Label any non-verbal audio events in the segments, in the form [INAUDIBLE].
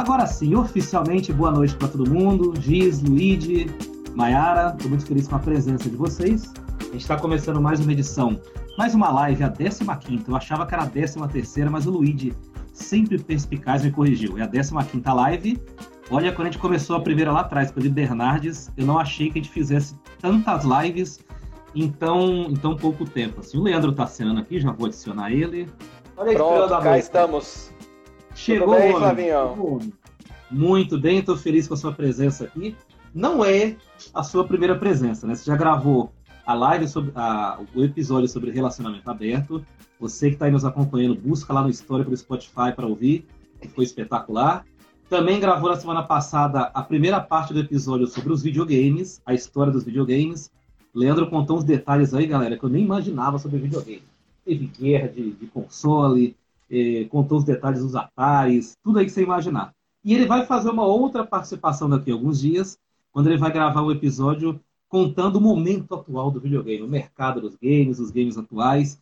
Agora sim, oficialmente, boa noite para todo mundo. Giz, Luigi, Mayara, estou muito feliz com a presença de vocês. A gente está começando mais uma edição, mais uma live, a 15. Eu achava que era a 13, mas o Luigi, sempre perspicaz, me corrigiu. É a 15 live. Olha, quando a gente começou a primeira lá atrás, com o Bernardes, eu não achei que a gente fizesse tantas lives em tão, em tão pouco tempo. Assim, o Leandro está assinando aqui, já vou adicionar ele. Olha aí, Pronto, cá estamos. Chegou bem, o homem. Muito bem, estou feliz com a sua presença aqui. Não é a sua primeira presença, né? Você já gravou a live sobre a, o episódio sobre relacionamento aberto. Você que está aí nos acompanhando, busca lá no histórico do Spotify para ouvir, que foi espetacular. Também gravou na semana passada a primeira parte do episódio sobre os videogames, a história dos videogames. Leandro contou uns detalhes aí, galera, que eu nem imaginava sobre videogame. Teve guerra de, de console, eh, contou os detalhes dos Ataris, tudo aí que você imaginar. E ele vai fazer uma outra participação daqui a alguns dias, quando ele vai gravar um episódio contando o momento atual do videogame, o mercado dos games, os games atuais.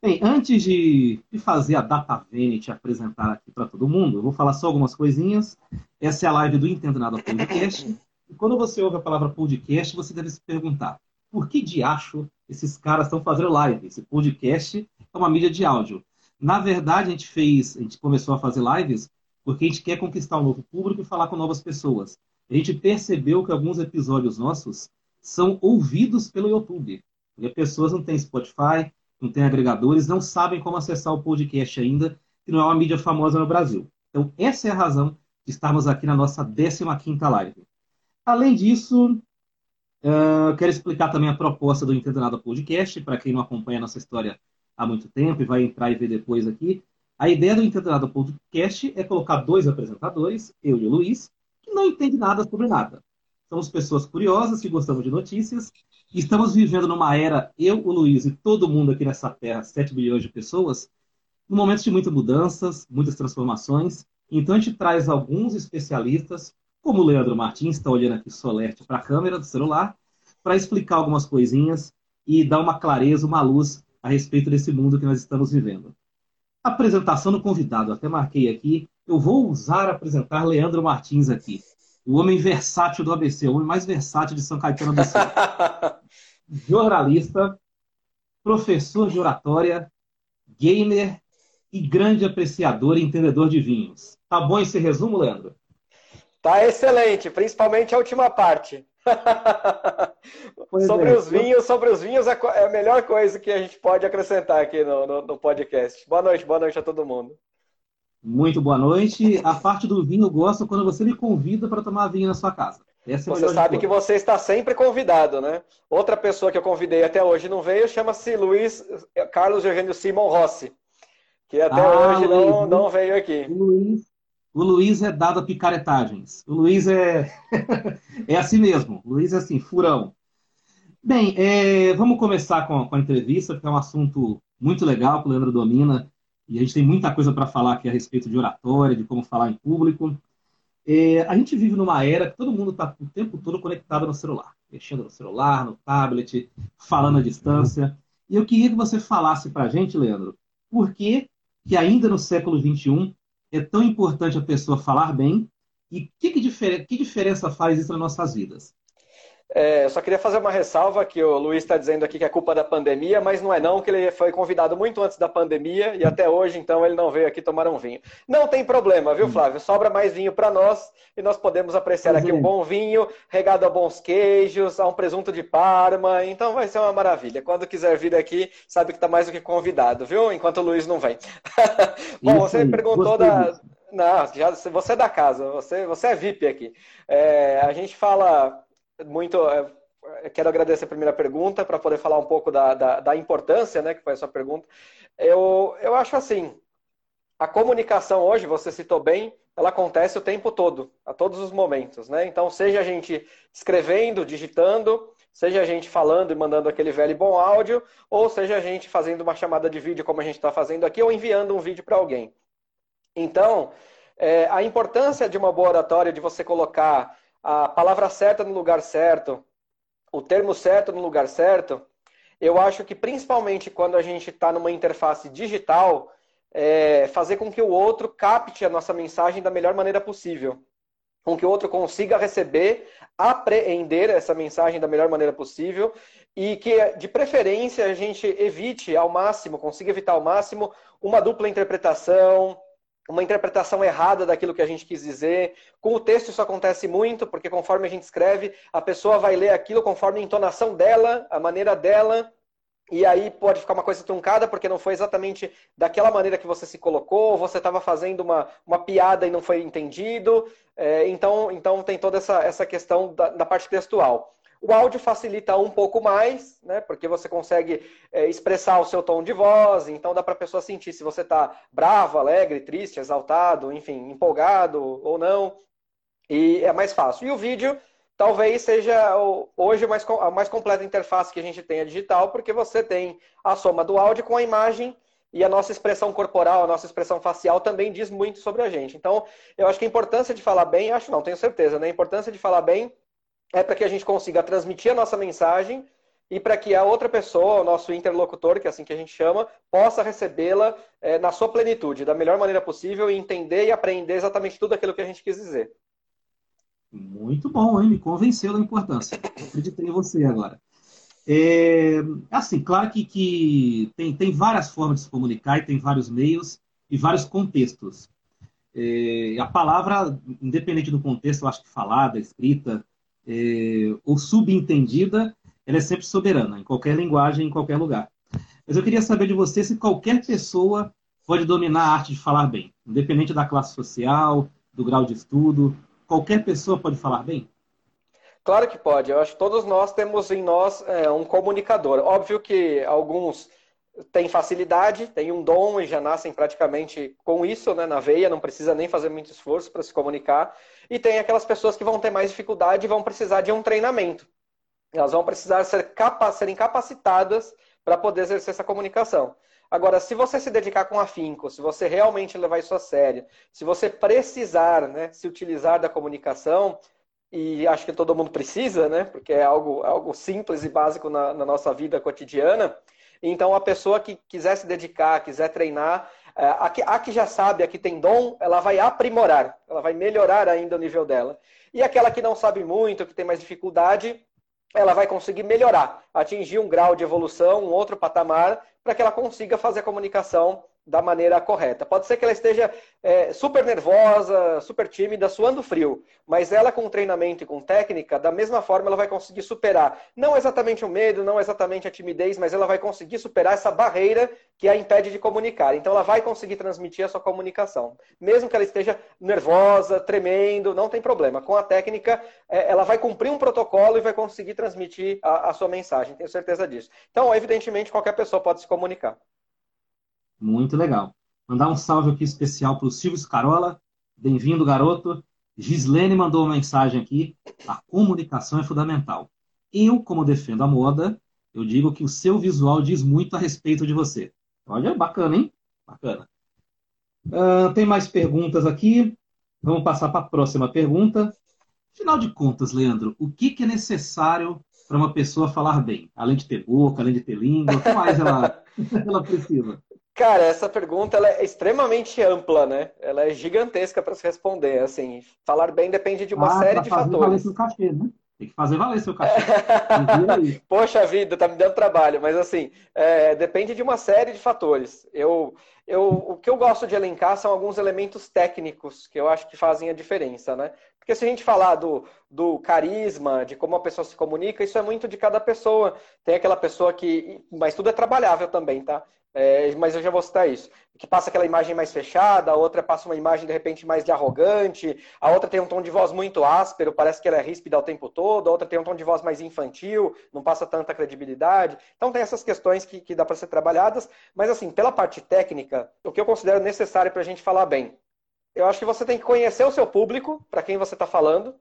Bem, antes de, de fazer a data Vanity apresentar aqui para todo mundo, eu vou falar só algumas coisinhas. Essa é a live do Entendo Nada Podcast. E quando você ouve a palavra podcast, você deve se perguntar: por que de acho esses caras estão fazendo live? Esse podcast é uma mídia de áudio. Na verdade, a gente fez, a gente começou a fazer lives porque a gente quer conquistar um novo público e falar com novas pessoas. A gente percebeu que alguns episódios nossos são ouvidos pelo YouTube. As pessoas não têm Spotify, não têm agregadores, não sabem como acessar o podcast ainda, que não é uma mídia famosa no Brasil. Então, essa é a razão de estarmos aqui na nossa 15ª live. Além disso, uh, quero explicar também a proposta do Entendo Nada Podcast, para quem não acompanha a nossa história há muito tempo e vai entrar e ver depois aqui. A ideia do Entendado Podcast é colocar dois apresentadores, eu e o Luiz, que não entendem nada sobre nada. Somos pessoas curiosas que gostamos de notícias estamos vivendo numa era, eu, o Luiz e todo mundo aqui nessa terra, 7 bilhões de pessoas, num momento de muitas mudanças, muitas transformações. Então a gente traz alguns especialistas, como o Leandro Martins, está olhando aqui solerte para a câmera do celular, para explicar algumas coisinhas e dar uma clareza, uma luz a respeito desse mundo que nós estamos vivendo. Apresentação do convidado, até marquei aqui. Eu vou usar apresentar Leandro Martins aqui. O homem versátil do ABC, o homem mais versátil de São Caetano do Sul. [LAUGHS] Jornalista, professor de oratória, gamer e grande apreciador e entendedor de vinhos. Tá bom esse resumo, Leandro? Tá excelente, principalmente a última parte. [LAUGHS] sobre é. os vinhos, sobre os vinhos é, é a melhor coisa que a gente pode acrescentar aqui no, no, no, podcast. Boa noite, boa noite a todo mundo. Muito boa noite. A parte do vinho eu gosto quando você me convida para tomar vinho na sua casa. É você sabe que você está sempre convidado, né? Outra pessoa que eu convidei até hoje não veio, chama-se Luiz Carlos Eugênio Simon Rossi, que até ah, hoje não, não veio aqui. Luiz o Luiz é dado a picaretagens. O Luiz é, [LAUGHS] é assim mesmo. O Luiz é assim, furão. Bem, é... vamos começar com a, com a entrevista, que é um assunto muito legal que o Leandro domina. E a gente tem muita coisa para falar aqui a respeito de oratória, de como falar em público. É... a gente vive numa era que todo mundo está o tempo todo conectado no celular. Mexendo no celular, no tablet, falando à distância. E eu queria que você falasse para a gente, Leandro, por que, que ainda no século XXI é tão importante a pessoa falar bem e que, que, difer que diferença faz isso nas nossas vidas? É, eu só queria fazer uma ressalva que o Luiz está dizendo aqui que é culpa da pandemia, mas não é não, que ele foi convidado muito antes da pandemia e até hoje, então, ele não veio aqui tomar um vinho. Não tem problema, viu, Flávio? Sobra mais vinho para nós e nós podemos apreciar aqui um bom vinho, regado a bons queijos, a um presunto de Parma, então vai ser uma maravilha. Quando quiser vir aqui, sabe que está mais do que convidado, viu? Enquanto o Luiz não vem. [LAUGHS] bom, você perguntou da... Não, já, você é da casa, você, você é VIP aqui. É, a gente fala muito. É, quero agradecer a primeira pergunta para poder falar um pouco da, da, da, importância, né, que foi a sua pergunta. Eu, eu acho assim, a comunicação hoje, você citou bem, ela acontece o tempo todo, a todos os momentos, né? Então, seja a gente escrevendo, digitando, seja a gente falando e mandando aquele velho bom áudio, ou seja a gente fazendo uma chamada de vídeo como a gente está fazendo aqui, ou enviando um vídeo para alguém. Então, é, a importância de uma boa oratória, de você colocar a palavra certa no lugar certo, o termo certo no lugar certo, eu acho que principalmente quando a gente está numa interface digital, é, fazer com que o outro capte a nossa mensagem da melhor maneira possível. Com que o outro consiga receber, apreender essa mensagem da melhor maneira possível e que, de preferência, a gente evite ao máximo, consiga evitar ao máximo uma dupla interpretação, uma interpretação errada daquilo que a gente quis dizer. Com o texto isso acontece muito, porque conforme a gente escreve, a pessoa vai ler aquilo conforme a entonação dela, a maneira dela, e aí pode ficar uma coisa truncada porque não foi exatamente daquela maneira que você se colocou, ou você estava fazendo uma, uma piada e não foi entendido. É, então, então tem toda essa, essa questão da, da parte textual. O áudio facilita um pouco mais, né? Porque você consegue é, expressar o seu tom de voz, então dá para a pessoa sentir se você está bravo, alegre, triste, exaltado, enfim, empolgado ou não. E é mais fácil. E o vídeo talvez seja hoje mais, a mais completa interface que a gente tem a digital, porque você tem a soma do áudio com a imagem e a nossa expressão corporal, a nossa expressão facial também diz muito sobre a gente. Então, eu acho que a importância de falar bem, acho não, tenho certeza, né? A importância de falar bem é para que a gente consiga transmitir a nossa mensagem e para que a outra pessoa, o nosso interlocutor, que é assim que a gente chama, possa recebê-la é, na sua plenitude, da melhor maneira possível e entender e aprender exatamente tudo aquilo que a gente quis dizer. Muito bom, hein? Me convenceu da importância. Acreditei em você agora. É, assim, claro que, que tem, tem várias formas de se comunicar e tem vários meios e vários contextos. É, a palavra, independente do contexto, eu acho que falada, escrita, é, ou subentendida, ela é sempre soberana, em qualquer linguagem, em qualquer lugar. Mas eu queria saber de você se qualquer pessoa pode dominar a arte de falar bem, independente da classe social, do grau de estudo, qualquer pessoa pode falar bem? Claro que pode. Eu acho que todos nós temos em nós é, um comunicador. Óbvio que alguns têm facilidade, têm um dom e já nascem praticamente com isso né, na veia, não precisa nem fazer muito esforço para se comunicar. E tem aquelas pessoas que vão ter mais dificuldade e vão precisar de um treinamento. Elas vão precisar ser capa serem capacitadas para poder exercer essa comunicação. Agora, se você se dedicar com afinco, se você realmente levar isso a sério, se você precisar né, se utilizar da comunicação, e acho que todo mundo precisa, né, porque é algo, algo simples e básico na, na nossa vida cotidiana, então a pessoa que quiser se dedicar, quiser treinar, é, a que, a que já sabe, a que tem dom, ela vai aprimorar, ela vai melhorar ainda o nível dela. E aquela que não sabe muito, que tem mais dificuldade, ela vai conseguir melhorar, atingir um grau de evolução, um outro patamar, para que ela consiga fazer a comunicação da maneira correta. Pode ser que ela esteja é, super nervosa, super tímida, suando frio, mas ela com treinamento e com técnica, da mesma forma ela vai conseguir superar, não exatamente o medo, não exatamente a timidez, mas ela vai conseguir superar essa barreira que a impede de comunicar. Então ela vai conseguir transmitir a sua comunicação. Mesmo que ela esteja nervosa, tremendo, não tem problema. Com a técnica, é, ela vai cumprir um protocolo e vai conseguir transmitir a, a sua mensagem, tenho certeza disso. Então, evidentemente, qualquer pessoa pode se comunicar. Muito legal. Mandar um salve aqui especial para o Silvio Scarola. Bem-vindo, garoto. Gislene mandou uma mensagem aqui. A comunicação é fundamental. Eu, como defendo a moda, eu digo que o seu visual diz muito a respeito de você. Olha, bacana, hein? Bacana. Uh, tem mais perguntas aqui. Vamos passar para a próxima pergunta. Afinal de contas, Leandro, o que, que é necessário para uma pessoa falar bem? Além de ter boca, além de ter língua, o que mais ela, [LAUGHS] ela precisa? Cara, essa pergunta ela é extremamente ampla, né? Ela é gigantesca para se responder. Assim, falar bem depende de uma ah, série de fatores. Valer seu cachê, né? Tem que fazer valer seu cachê. [LAUGHS] Poxa vida, tá me dando trabalho, mas assim, é, depende de uma série de fatores. Eu, eu, o que eu gosto de elencar são alguns elementos técnicos que eu acho que fazem a diferença, né? Porque se a gente falar do, do carisma, de como a pessoa se comunica, isso é muito de cada pessoa. Tem aquela pessoa que. Mas tudo é trabalhável também, tá? É, mas eu já vou citar isso. Que passa aquela imagem mais fechada, a outra passa uma imagem de repente mais de arrogante, a outra tem um tom de voz muito áspero, parece que ela é ríspida o tempo todo, a outra tem um tom de voz mais infantil, não passa tanta credibilidade. Então tem essas questões que, que dá para ser trabalhadas, mas assim, pela parte técnica, o que eu considero necessário para a gente falar bem. Eu acho que você tem que conhecer o seu público, para quem você está falando,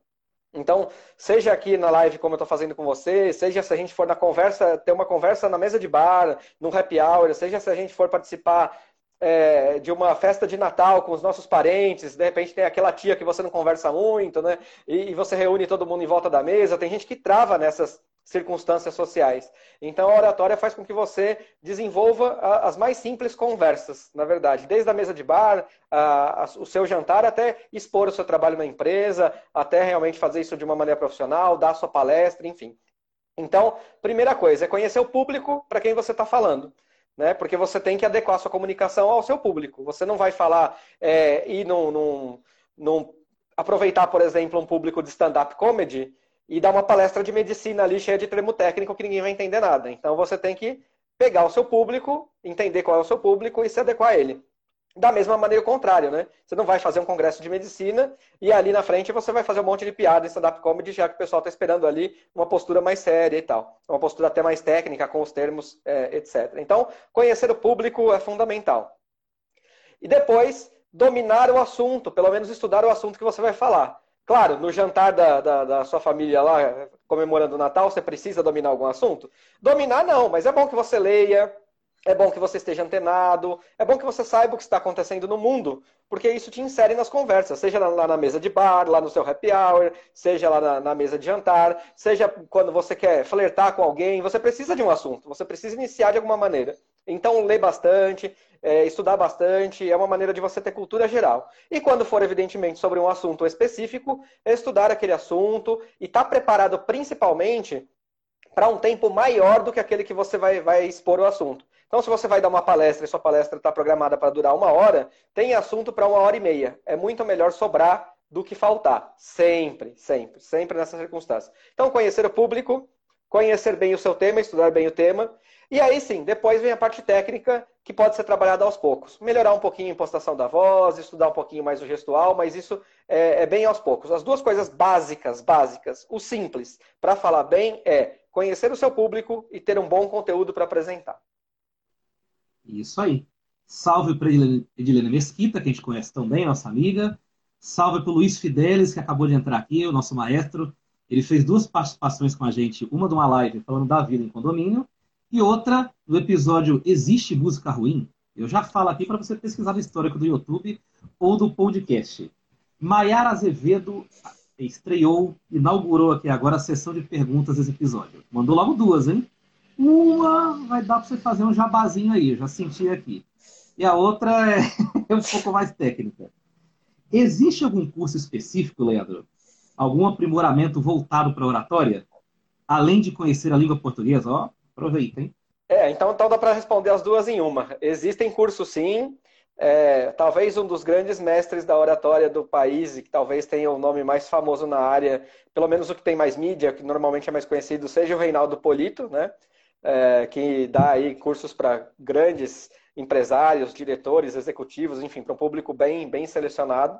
então, seja aqui na live como eu estou fazendo com você, seja se a gente for na conversa, ter uma conversa na mesa de bar, no happy hour, seja se a gente for participar é, de uma festa de Natal com os nossos parentes, de repente tem aquela tia que você não conversa muito, né? E, e, você reúne todo mundo em volta da mesa. Tem gente que trava nessas, circunstâncias sociais. Então, a oratória faz com que você desenvolva as mais simples conversas, na verdade, desde a mesa de bar, a, a, o seu jantar, até expor o seu trabalho na empresa, até realmente fazer isso de uma maneira profissional, dar sua palestra, enfim. Então, primeira coisa é conhecer o público para quem você está falando. Né? Porque você tem que adequar sua comunicação ao seu público. Você não vai falar é, e num, num, aproveitar, por exemplo, um público de stand-up comedy e dar uma palestra de medicina ali cheia de termo técnico que ninguém vai entender nada. Então você tem que pegar o seu público, entender qual é o seu público e se adequar a ele. Da mesma maneira, o contrário, né? Você não vai fazer um congresso de medicina e ali na frente você vai fazer um monte de piada em stand-up comedy, já que o pessoal está esperando ali uma postura mais séria e tal. Uma postura até mais técnica, com os termos, é, etc. Então, conhecer o público é fundamental. E depois, dominar o assunto, pelo menos estudar o assunto que você vai falar. Claro, no jantar da, da, da, sua família lá, comemorando o Natal, você precisa dominar algum assunto? Dominar não, mas é bom que você leia, é bom que você esteja antenado, é bom que você saiba o que está acontecendo no mundo, porque isso te insere nas conversas, seja lá na mesa de bar, lá no seu happy hour, seja lá na, na mesa de jantar, seja quando você quer flertar com alguém, você precisa de um assunto, você precisa iniciar de alguma maneira. Então, lê bastante, é, estudar bastante, é uma maneira de você ter cultura geral. E quando for, evidentemente, sobre um assunto específico, estudar aquele assunto e estar tá preparado principalmente para um tempo maior do que aquele que você vai, vai expor o assunto. Então, se você vai dar uma palestra e sua palestra está programada para durar uma hora, tem assunto para uma hora e meia. É muito melhor sobrar do que faltar. Sempre, sempre, sempre nessa circunstância. Então, conhecer o público, conhecer bem o seu tema, estudar bem o tema e aí sim, depois vem a parte técnica que pode ser trabalhada aos poucos. Melhorar um pouquinho a impostação da voz, estudar um pouquinho mais o gestual, mas isso é, é bem aos poucos. As duas coisas básicas, básicas, o simples para falar bem é conhecer o seu público e ter um bom conteúdo para apresentar. Isso aí. Salve para Edilene Mesquita, que a gente conhece tão bem, nossa amiga. Salve para o Luiz Fidelis, que acabou de entrar aqui, o nosso maestro. Ele fez duas participações com a gente, uma de uma live falando da vida em condomínio e outra, no episódio Existe Música Ruim? Eu já falo aqui para você pesquisar no histórico do YouTube ou do podcast. Maiara Azevedo estreou, inaugurou aqui agora a sessão de perguntas desse episódio. Mandou logo duas, hein? Uma vai dar para você fazer um jabazinho aí, eu já senti aqui. E a outra é, [LAUGHS] é um pouco mais técnica. Existe algum curso específico, Leandro? Algum aprimoramento voltado para oratória? Além de conhecer a língua portuguesa, ó, Aproveitem. É, então, então dá para responder as duas em uma. Existem cursos sim. É, talvez um dos grandes mestres da oratória do país, e que talvez tenha o nome mais famoso na área, pelo menos o que tem mais mídia, que normalmente é mais conhecido, seja o Reinaldo Polito, né? É, que dá aí cursos para grandes empresários, diretores, executivos, enfim, para um público bem, bem selecionado.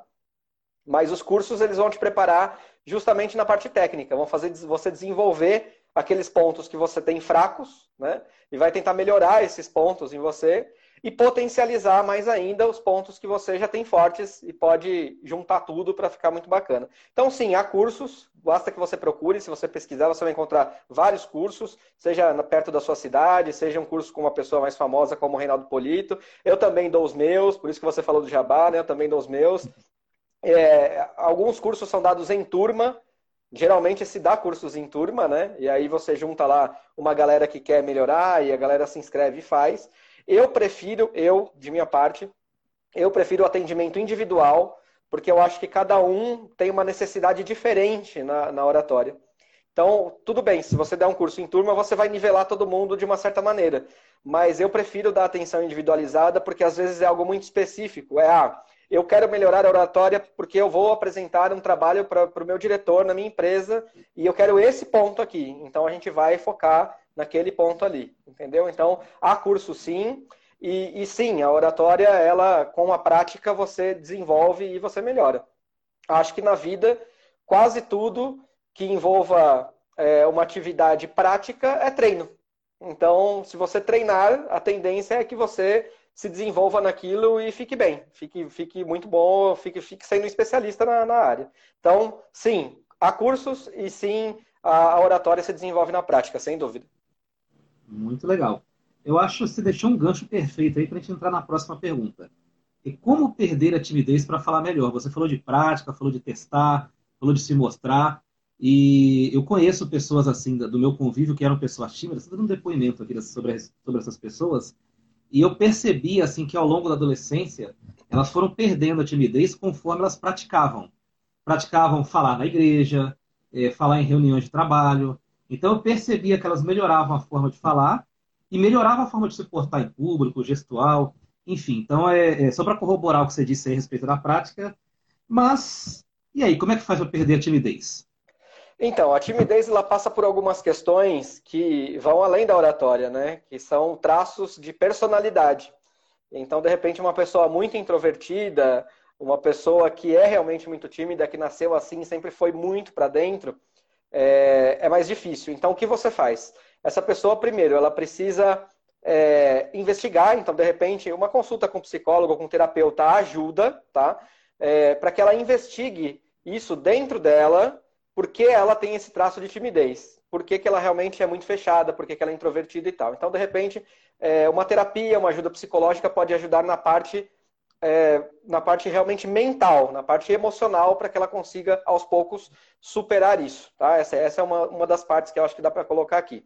Mas os cursos eles vão te preparar justamente na parte técnica, vão fazer você desenvolver aqueles pontos que você tem fracos, né? E vai tentar melhorar esses pontos em você e potencializar mais ainda os pontos que você já tem fortes e pode juntar tudo para ficar muito bacana. Então, sim, há cursos, basta que você procure, se você pesquisar, você vai encontrar vários cursos, seja perto da sua cidade, seja um curso com uma pessoa mais famosa como o Reinaldo Polito. Eu também dou os meus, por isso que você falou do Jabá, né? Eu também dou os meus. É, alguns cursos são dados em turma, Geralmente se dá cursos em turma, né? E aí você junta lá uma galera que quer melhorar e a galera se inscreve e faz. Eu prefiro, eu, de minha parte, eu prefiro o atendimento individual, porque eu acho que cada um tem uma necessidade diferente na, na oratória. Então, tudo bem, se você der um curso em turma, você vai nivelar todo mundo de uma certa maneira. Mas eu prefiro dar atenção individualizada, porque às vezes é algo muito específico. É, ah, eu quero melhorar a oratória porque eu vou apresentar um trabalho para o meu diretor na minha empresa e eu quero esse ponto aqui. Então a gente vai focar naquele ponto ali, entendeu? Então há curso sim. E, e sim, a oratória, ela com a prática você desenvolve e você melhora. Acho que na vida, quase tudo que envolva é, uma atividade prática é treino. Então, se você treinar, a tendência é que você se desenvolva naquilo e fique bem, fique, fique muito bom, fique, fique sendo especialista na, na área. Então, sim, há cursos e sim, a, a oratória se desenvolve na prática, sem dúvida. Muito legal. Eu acho que você deixou um gancho perfeito aí para a gente entrar na próxima pergunta. E como perder a timidez para falar melhor? Você falou de prática, falou de testar, falou de se mostrar. E eu conheço pessoas assim, do meu convívio, que eram pessoas tímidas, dando um depoimento aqui sobre, sobre essas pessoas, e eu percebi assim que ao longo da adolescência, elas foram perdendo a timidez conforme elas praticavam. Praticavam falar na igreja, é, falar em reuniões de trabalho. Então eu percebia que elas melhoravam a forma de falar e melhoravam a forma de se portar em público, gestual, enfim. Então é, é só para corroborar o que você disse a respeito da prática. Mas e aí, como é que faz para perder a timidez? Então, a timidez ela passa por algumas questões que vão além da oratória, né? Que são traços de personalidade. Então, de repente, uma pessoa muito introvertida, uma pessoa que é realmente muito tímida, que nasceu assim, sempre foi muito para dentro, é, é, mais difícil. Então, o que você faz? Essa pessoa, primeiro, ela precisa é, investigar. Então, de repente, uma consulta com psicólogo com terapeuta ajuda, tá? É, para que ela investigue isso dentro dela por que ela tem esse traço de timidez, por que, ela realmente é muito fechada, por que, que ela é introvertida e tal. Então, de repente, é, uma terapia, uma ajuda psicológica pode ajudar na parte, é, na parte realmente mental, na parte emocional, para que ela consiga, aos poucos, superar isso. Tá? Essa, essa é uma, uma das partes que eu acho que dá para colocar aqui.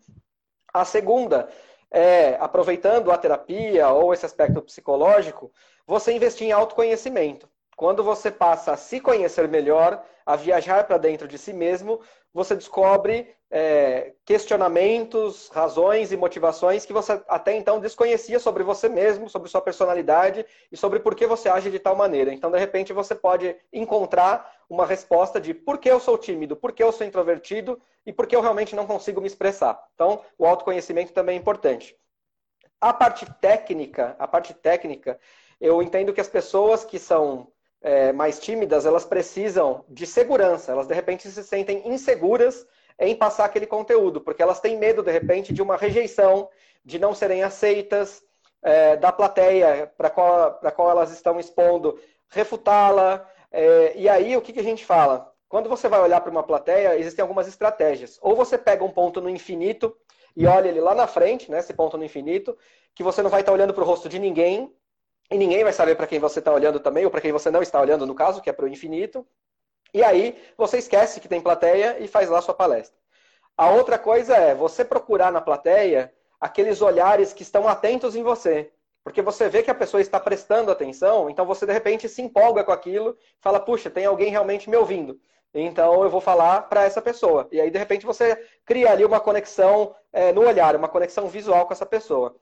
A segunda é, aproveitando a terapia ou esse aspecto psicológico, você investir em autoconhecimento. Quando você passa a se conhecer melhor, a viajar para dentro de si mesmo, você descobre é, questionamentos, razões e motivações que você até então desconhecia sobre você mesmo, sobre sua personalidade e sobre por que você age de tal maneira. Então, de repente, você pode encontrar uma resposta de por que eu sou tímido, por que eu sou introvertido e por que eu realmente não consigo me expressar. Então, o autoconhecimento também é importante. A parte técnica, a parte técnica, eu entendo que as pessoas que são é, mais tímidas, elas precisam de segurança. Elas, de repente, se sentem inseguras em passar aquele conteúdo, porque elas têm medo, de repente, de uma rejeição, de não serem aceitas, é, da plateia para qual, qual elas estão expondo, refutá-la. É, e aí, o que, que a gente fala? Quando você vai olhar para uma plateia, existem algumas estratégias. Ou você pega um ponto no infinito e olha ele lá na frente, né, esse ponto no infinito, que você não vai estar olhando para o rosto de ninguém, e ninguém vai saber para quem você está olhando também, ou para quem você não está olhando, no caso, que é para o infinito. E aí você esquece que tem plateia e faz lá sua palestra. A outra coisa é você procurar na plateia aqueles olhares que estão atentos em você. Porque você vê que a pessoa está prestando atenção, então você de repente se empolga com aquilo, fala, puxa, tem alguém realmente me ouvindo. Então eu vou falar para essa pessoa. E aí, de repente, você cria ali uma conexão é, no olhar, uma conexão visual com essa pessoa.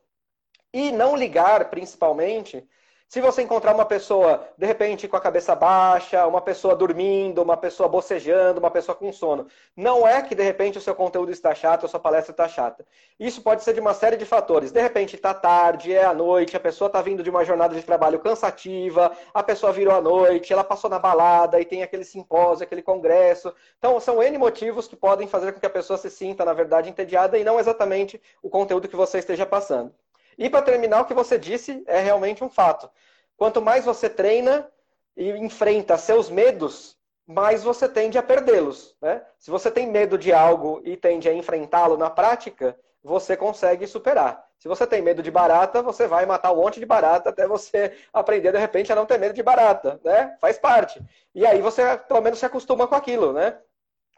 E não ligar, principalmente, se você encontrar uma pessoa, de repente, com a cabeça baixa, uma pessoa dormindo, uma pessoa bocejando, uma pessoa com sono, não é que, de repente, o seu conteúdo está chato, a sua palestra está chata. Isso pode ser de uma série de fatores. De repente, está tarde, é à noite, a pessoa está vindo de uma jornada de trabalho cansativa, a pessoa virou à noite, ela passou na balada e tem aquele simpósio, aquele congresso. Então, são N motivos que podem fazer com que a pessoa se sinta, na verdade, entediada e não exatamente o conteúdo que você esteja passando. E para terminar, o que você disse é realmente um fato. Quanto mais você treina e enfrenta seus medos, mais você tende a perdê-los. Né? Se você tem medo de algo e tende a enfrentá-lo na prática, você consegue superar. Se você tem medo de barata, você vai matar um monte de barata até você [LAUGHS] aprender, de repente, a não ter medo de barata. Né? Faz parte. E aí você, pelo menos, se acostuma com aquilo. Né?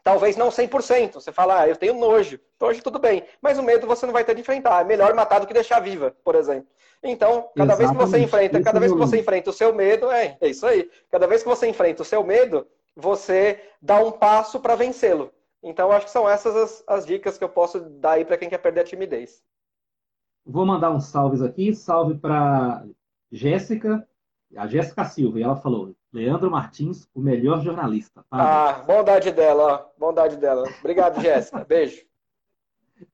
Talvez não 100%. Você fala, ah, eu tenho nojo. Nojo tudo bem. Mas o medo você não vai ter de enfrentar. É melhor matar do que deixar viva, por exemplo. Então, cada Exatamente. vez que você enfrenta, cada vez que você enfrenta o seu medo, é, é isso aí. Cada vez que você enfrenta o seu medo, você dá um passo para vencê-lo. Então, acho que são essas as, as, dicas que eu posso dar aí para quem quer perder a timidez. Vou mandar uns salves aqui. Salve para Jéssica, a Jéssica Silva, e ela falou: Leandro Martins, o melhor jornalista. Parabéns. Ah, bondade dela, ó. Bondade dela. Obrigado, Jéssica. Beijo.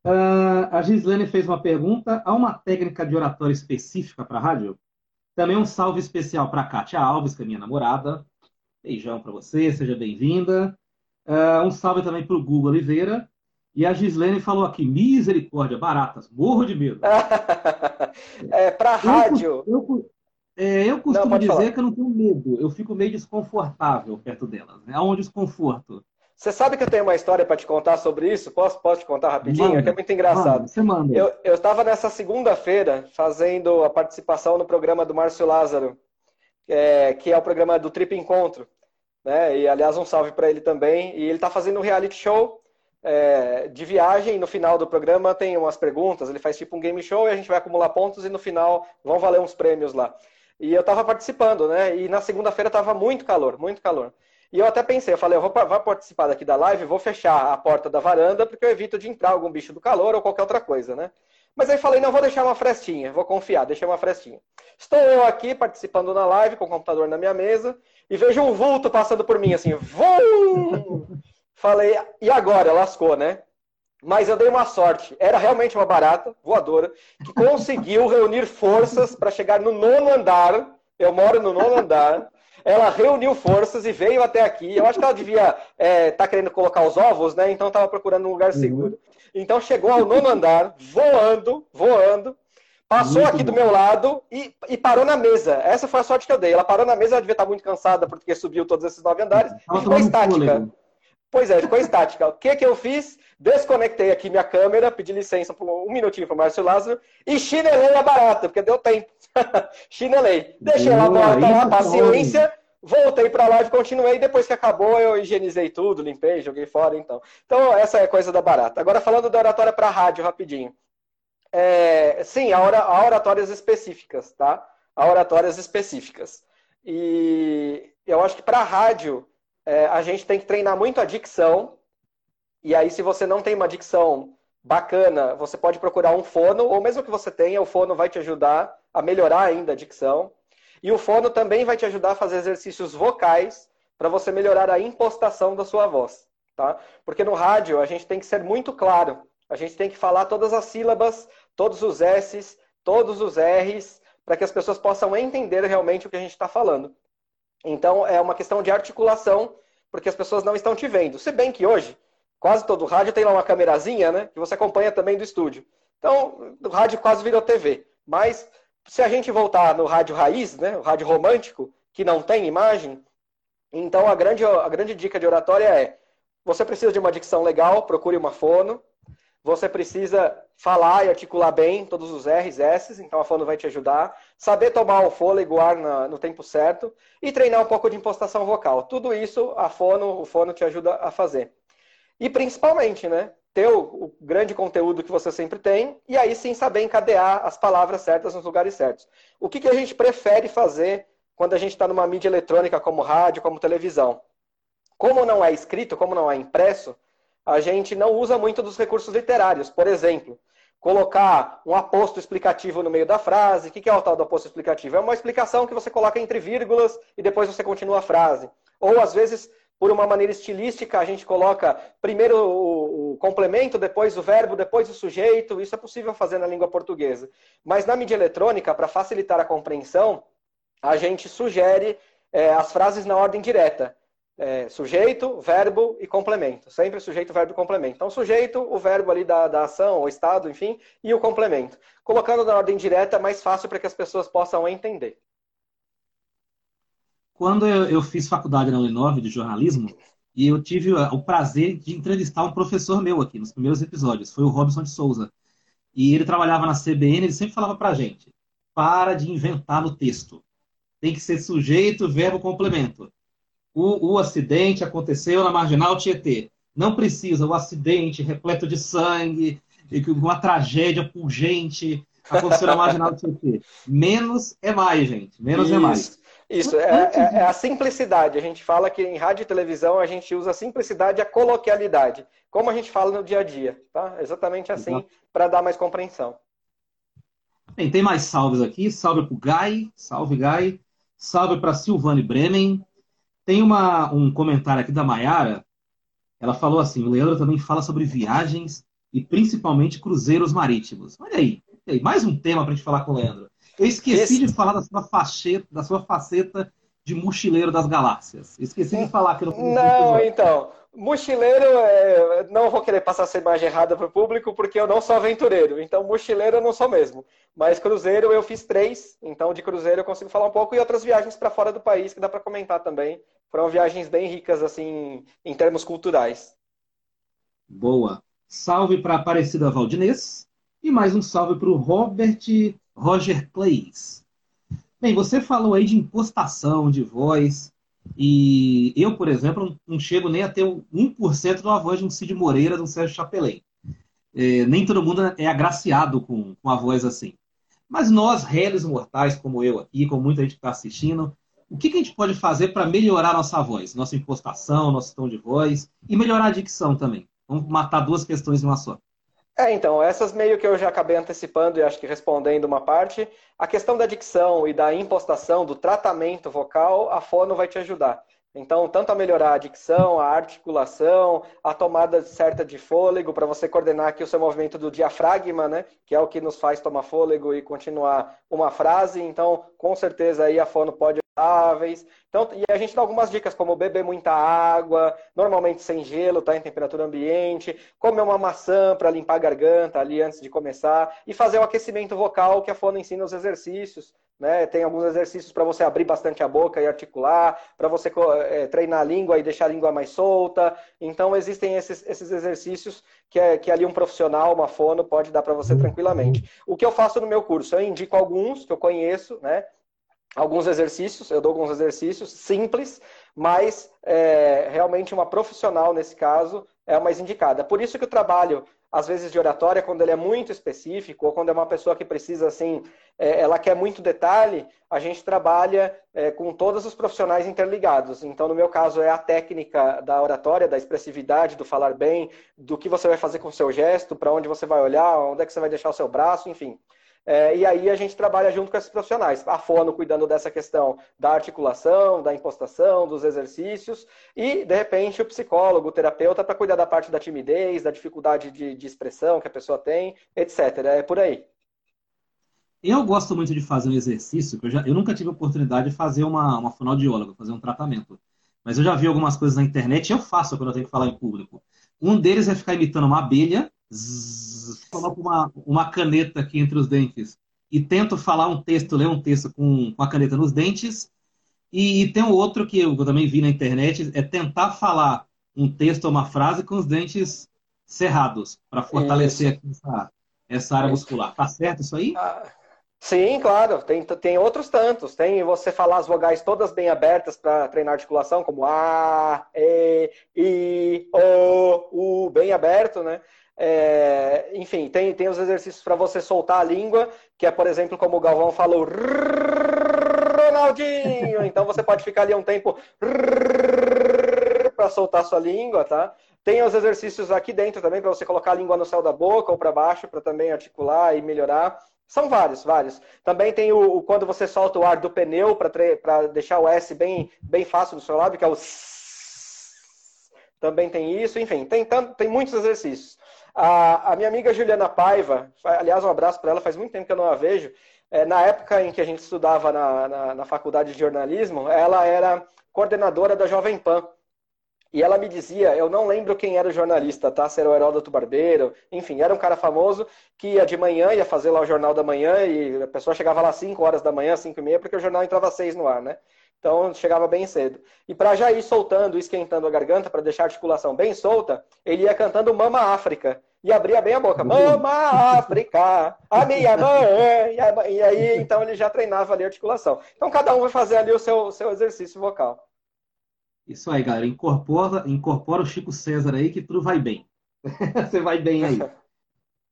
Uh, [LAUGHS] a Gislene fez uma pergunta. Há uma técnica de oratória específica para rádio? Também um salve especial para a Kátia Alves, que é minha namorada. Beijão para você, seja bem-vinda. Uh, um salve também para o Google Oliveira. E a Gislene falou aqui, misericórdia, baratas, morro de medo. [LAUGHS] é, para rádio. Eu, eu, é, eu costumo não, dizer falar. que eu não tenho medo, eu fico meio desconfortável perto delas. Né? Há um desconforto. Você sabe que eu tenho uma história para te contar sobre isso? Posso, posso te contar rapidinho? Manda, é que é muito engraçado. Manda, você manda. Eu estava nessa segunda-feira fazendo a participação no programa do Márcio Lázaro, é, que é o programa do Trip Encontro. né? E aliás, um salve para ele também. E ele está fazendo um reality show é, de viagem. No final do programa tem umas perguntas. Ele faz tipo um game show e a gente vai acumular pontos e no final vão valer uns prêmios lá. E eu estava participando, né? E na segunda-feira estava muito calor, muito calor. E eu até pensei, eu falei, eu vou, vou participar daqui da live, vou fechar a porta da varanda, porque eu evito de entrar algum bicho do calor ou qualquer outra coisa, né? Mas aí falei, não, vou deixar uma frestinha, vou confiar, deixei uma frestinha. Estou eu aqui participando na live, com o computador na minha mesa, e vejo um vulto passando por mim, assim, vum! [LAUGHS] Falei, e agora? Lascou, né? Mas eu dei uma sorte. Era realmente uma barata voadora que [LAUGHS] conseguiu reunir forças para chegar no nono andar. Eu moro no nono andar. Ela reuniu forças e veio até aqui. Eu acho que ela devia estar é, tá querendo colocar os ovos, né? Então estava procurando um lugar uhum. seguro. Então chegou ao nono andar, voando, voando, passou muito aqui bom. do meu lado e, e, parou na mesa. Essa foi a sorte que eu dei. Ela parou na mesa, ela devia estar muito cansada porque subiu todos esses nove andares e ficou estática. Pois é, ficou estática. O que, que eu fiz? Desconectei aqui minha câmera, pedi licença por um minutinho para o Márcio Lázaro e chinelei a barata, porque deu tempo. [LAUGHS] chinelei. Deixei ela morta lá, paciência. Voltei para a live, continuei. Depois que acabou, eu higienizei tudo, limpei, joguei fora. Então, então essa é a coisa da barata. Agora, falando da oratória para rádio, rapidinho. É, sim, há, há oratórias específicas, tá? Há oratórias específicas. E eu acho que para rádio, é, a gente tem que treinar muito a dicção. E aí, se você não tem uma dicção bacana, você pode procurar um fono, ou mesmo que você tenha, o fono vai te ajudar a melhorar ainda a dicção. E o fono também vai te ajudar a fazer exercícios vocais para você melhorar a impostação da sua voz, tá? Porque no rádio a gente tem que ser muito claro. A gente tem que falar todas as sílabas, todos os S's, todos os R's, para que as pessoas possam entender realmente o que a gente está falando. Então é uma questão de articulação, porque as pessoas não estão te vendo. Se bem que hoje, quase todo rádio tem lá uma câmerazinha, né? Que você acompanha também do estúdio. Então, o rádio quase virou TV. Mas se a gente voltar no rádio raiz, né, o rádio romântico, que não tem imagem, então a grande, a grande dica de oratória é: você precisa de uma dicção legal, procure uma fono. Você precisa falar e articular bem todos os R's, S's, então a fono vai te ajudar. Saber tomar o fôlego, ar na, no tempo certo e treinar um pouco de impostação vocal. Tudo isso a fono, o fono te ajuda a fazer. E principalmente, né? ter o, o, grande conteúdo que você sempre tem e aí sim saber encadear as palavras certas nos lugares certos. O que, que a gente prefere fazer quando a gente está numa mídia eletrônica como rádio, como televisão? Como não é escrito, como não é impresso, a gente não usa muito dos recursos literários. Por exemplo, colocar um aposto explicativo no meio da frase. O que é o tal do aposto explicativo? É uma explicação que você coloca entre vírgulas e depois você continua a frase. Ou às vezes por uma maneira estilística, a gente coloca primeiro o, complemento, depois o verbo, depois o sujeito. Isso é possível fazer na língua portuguesa. Mas na mídia eletrônica, para facilitar a compreensão, a gente sugere é, as frases na ordem direta. É, sujeito, verbo e complemento. Sempre sujeito, verbo e complemento. Então, sujeito, o verbo ali da, da ação, o estado, enfim, e o complemento. Colocando na ordem direta é mais fácil para que as pessoas possam entender. Quando eu, eu fiz faculdade na Uninove de jornalismo, e eu tive o prazer de entrevistar um professor meu aqui nos primeiros episódios, foi o Robson de Souza. E ele trabalhava na CBN, ele sempre falava pra gente: para de inventar no texto. Tem que ser sujeito, verbo, complemento. O, o acidente aconteceu na marginal Tietê. Não precisa o acidente repleto de sangue, uma tragédia pungente aconteceu na marginal Tietê. Menos é mais, gente. Menos Isso. é mais. Isso, é, é, é, a simplicidade. A gente fala que em rádio e televisão a gente usa a simplicidade e a coloquialidade, como a gente fala no dia a dia, tá? Exatamente assim, para dar mais compreensão. Bem, tem mais salves aqui. Salve para o Guy, salve Guy. Salve para Silvane Bremen. Tem uma, um comentário aqui da Maiara. Ela falou assim: o Leandro também fala sobre viagens e principalmente cruzeiros marítimos. Olha aí, aí mais um tema para a gente falar com o Leandro. Eu esqueci Esse... de falar da sua, faceta, da sua faceta de mochileiro das galáxias. Esqueci de falar aqui no Não, então. Mochileiro, é... não vou querer passar essa imagem errada para o público, porque eu não sou aventureiro. Então, mochileiro eu não sou mesmo. Mas cruzeiro eu fiz três. Então, de cruzeiro eu consigo falar um pouco. E outras viagens para fora do país, que dá para comentar também. Foram viagens bem ricas, assim, em termos culturais. Boa. Salve para Aparecida Valdinês. E mais um salve para o Robert Roger Clays. Bem, você falou aí de impostação de voz. E eu, por exemplo, não chego nem a ter 1% de uma voz de um Cid Moreira, de um Sérgio Chapelin. É, nem todo mundo é agraciado com, com a voz assim. Mas nós, réis mortais, como eu aqui, como muita gente que está assistindo, o que, que, a gente pode fazer para melhorar nossa voz, nossa impostação, nosso tom de voz e melhorar a dicção também? Vamos matar duas questões em uma só. É, então, essas meio que eu já acabei antecipando e acho que respondendo uma parte. A questão da dicção e da impostação, do tratamento vocal, a fono vai te ajudar. Então, tanto a melhorar a dicção, a articulação, a tomada certa de fôlego, para você coordenar aqui o seu movimento do diafragma, né? Que é o que nos faz tomar fôlego e continuar uma frase. Então, com certeza aí a fono pode saudáveis. Então, e a gente dá algumas dicas, como beber muita água, normalmente sem gelo, tá? Em temperatura ambiente, comer uma maçã para limpar a garganta ali antes de começar, e fazer o aquecimento vocal que a Fono ensina os exercícios. Né? Tem alguns exercícios para você abrir bastante a boca e articular, para você é, treinar a língua e deixar a língua mais solta. Então, existem esses, esses exercícios que, é, que ali um profissional, uma fono, pode dar para você tranquilamente. O que eu faço no meu curso? Eu indico alguns que eu conheço, né? Alguns exercícios, eu dou alguns exercícios simples, mas é, realmente uma profissional nesse caso é a mais indicada. Por isso que o trabalho, às vezes, de oratória, quando ele é muito específico, ou quando é uma pessoa que precisa, assim, é, ela quer muito detalhe, a gente trabalha é, com todos os profissionais interligados. Então, no meu caso, é a técnica da oratória, da expressividade, do falar bem, do que você vai fazer com o seu gesto, para onde você vai olhar, onde é que você vai deixar o seu braço, enfim. É, e aí a gente trabalha junto com esses profissionais. A fono cuidando dessa questão da articulação, da impostação, dos exercícios, e, de repente, o psicólogo, o terapeuta, para cuidar da parte da timidez, da dificuldade de, de expressão que a pessoa tem, etc. É por aí. Eu gosto muito de fazer um exercício, que eu, já, eu nunca tive a oportunidade de fazer uma, uma fonoaudióloga, fazer um tratamento. Mas eu já vi algumas coisas na internet e eu faço quando eu tenho que falar em público. Um deles é ficar imitando uma abelha, zzz, coloco uma, uma caneta aqui entre os dentes e tento falar um texto, ler um texto com, com a caneta nos dentes. E, e tem um outro que eu também vi na internet, é tentar falar um texto ou uma frase com os dentes cerrados, para fortalecer aqui essa, essa área muscular. Tá certo isso aí? Ah, sim, claro. Tem, tem outros tantos. Tem você falar as vogais todas bem abertas para treinar articulação, como A, E, I, O, U, bem aberto, né? É, enfim, tem, tem os exercícios para você soltar a língua, que é, por exemplo, como o Galvão falou, Ronaldinho. Então você pode ficar ali um tempo para soltar sua língua, tá? Tem os exercícios aqui dentro também para você colocar a língua no céu da boca ou para baixo para também articular e melhorar. São vários, vários. Também tem o, o quando você solta o ar do pneu para deixar o S bem, bem fácil do seu lado, que é o também tem isso, enfim, tem, tem muitos exercícios. A, a minha amiga Juliana Paiva, aliás, um abraço para ela, faz muito tempo que eu não a vejo. É, na época em que a gente estudava na, na, na faculdade de jornalismo, ela era coordenadora da Jovem Pan. E ela me dizia, eu não lembro quem era o jornalista, tá? Se era o Heródoto Barbeiro, enfim, era um cara famoso que ia de manhã, ia fazer lá o Jornal da Manhã e a pessoa chegava lá às 5 horas da manhã, 5 e meia, porque o jornal entrava às 6 no ar, né? Então chegava bem cedo. E para já ir soltando, esquentando a garganta, para deixar a articulação bem solta, ele ia cantando Mama África. E abria bem a boca. Mama África, a minha mãe. E aí, então, ele já treinava ali a articulação. Então, cada um vai fazer ali o seu, seu exercício vocal. Isso aí, galera. Incorpora, incorpora o Chico César aí que tudo vai bem. [LAUGHS] Você vai bem aí.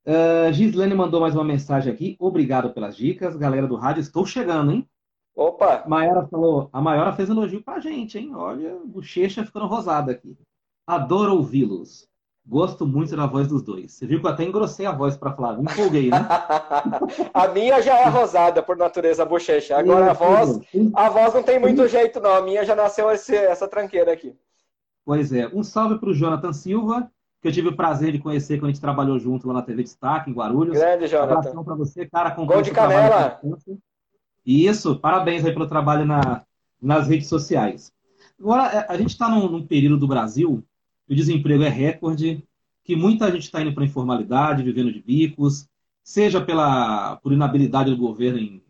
Uh, Gislene mandou mais uma mensagem aqui. Obrigado pelas dicas. Galera do rádio, estou chegando, hein? Opa! Maiara falou, a Maiara fez elogio pra gente, hein? Olha, bochecha ficando rosada aqui. Adoro ouvi-los. Gosto muito da voz dos dois. Você viu que eu até engrossei a voz para falar, me empolguei, né? [LAUGHS] a minha já é rosada por natureza, a bochecha. Agora a voz, a voz não tem muito jeito, não. A minha já nasceu esse, essa tranqueira aqui. Pois é. Um salve para o Jonathan Silva, que eu tive o prazer de conhecer quando a gente trabalhou junto lá na TV Destaque, em Guarulhos. Grande, Jonathan. Um para você, cara. Gol de canela. Isso, parabéns aí pelo trabalho na, nas redes sociais. Agora, é, a gente está num, num, período do Brasil o desemprego é recorde, que muita gente está indo para informalidade, vivendo de bicos, seja pela, por inabilidade do governo em,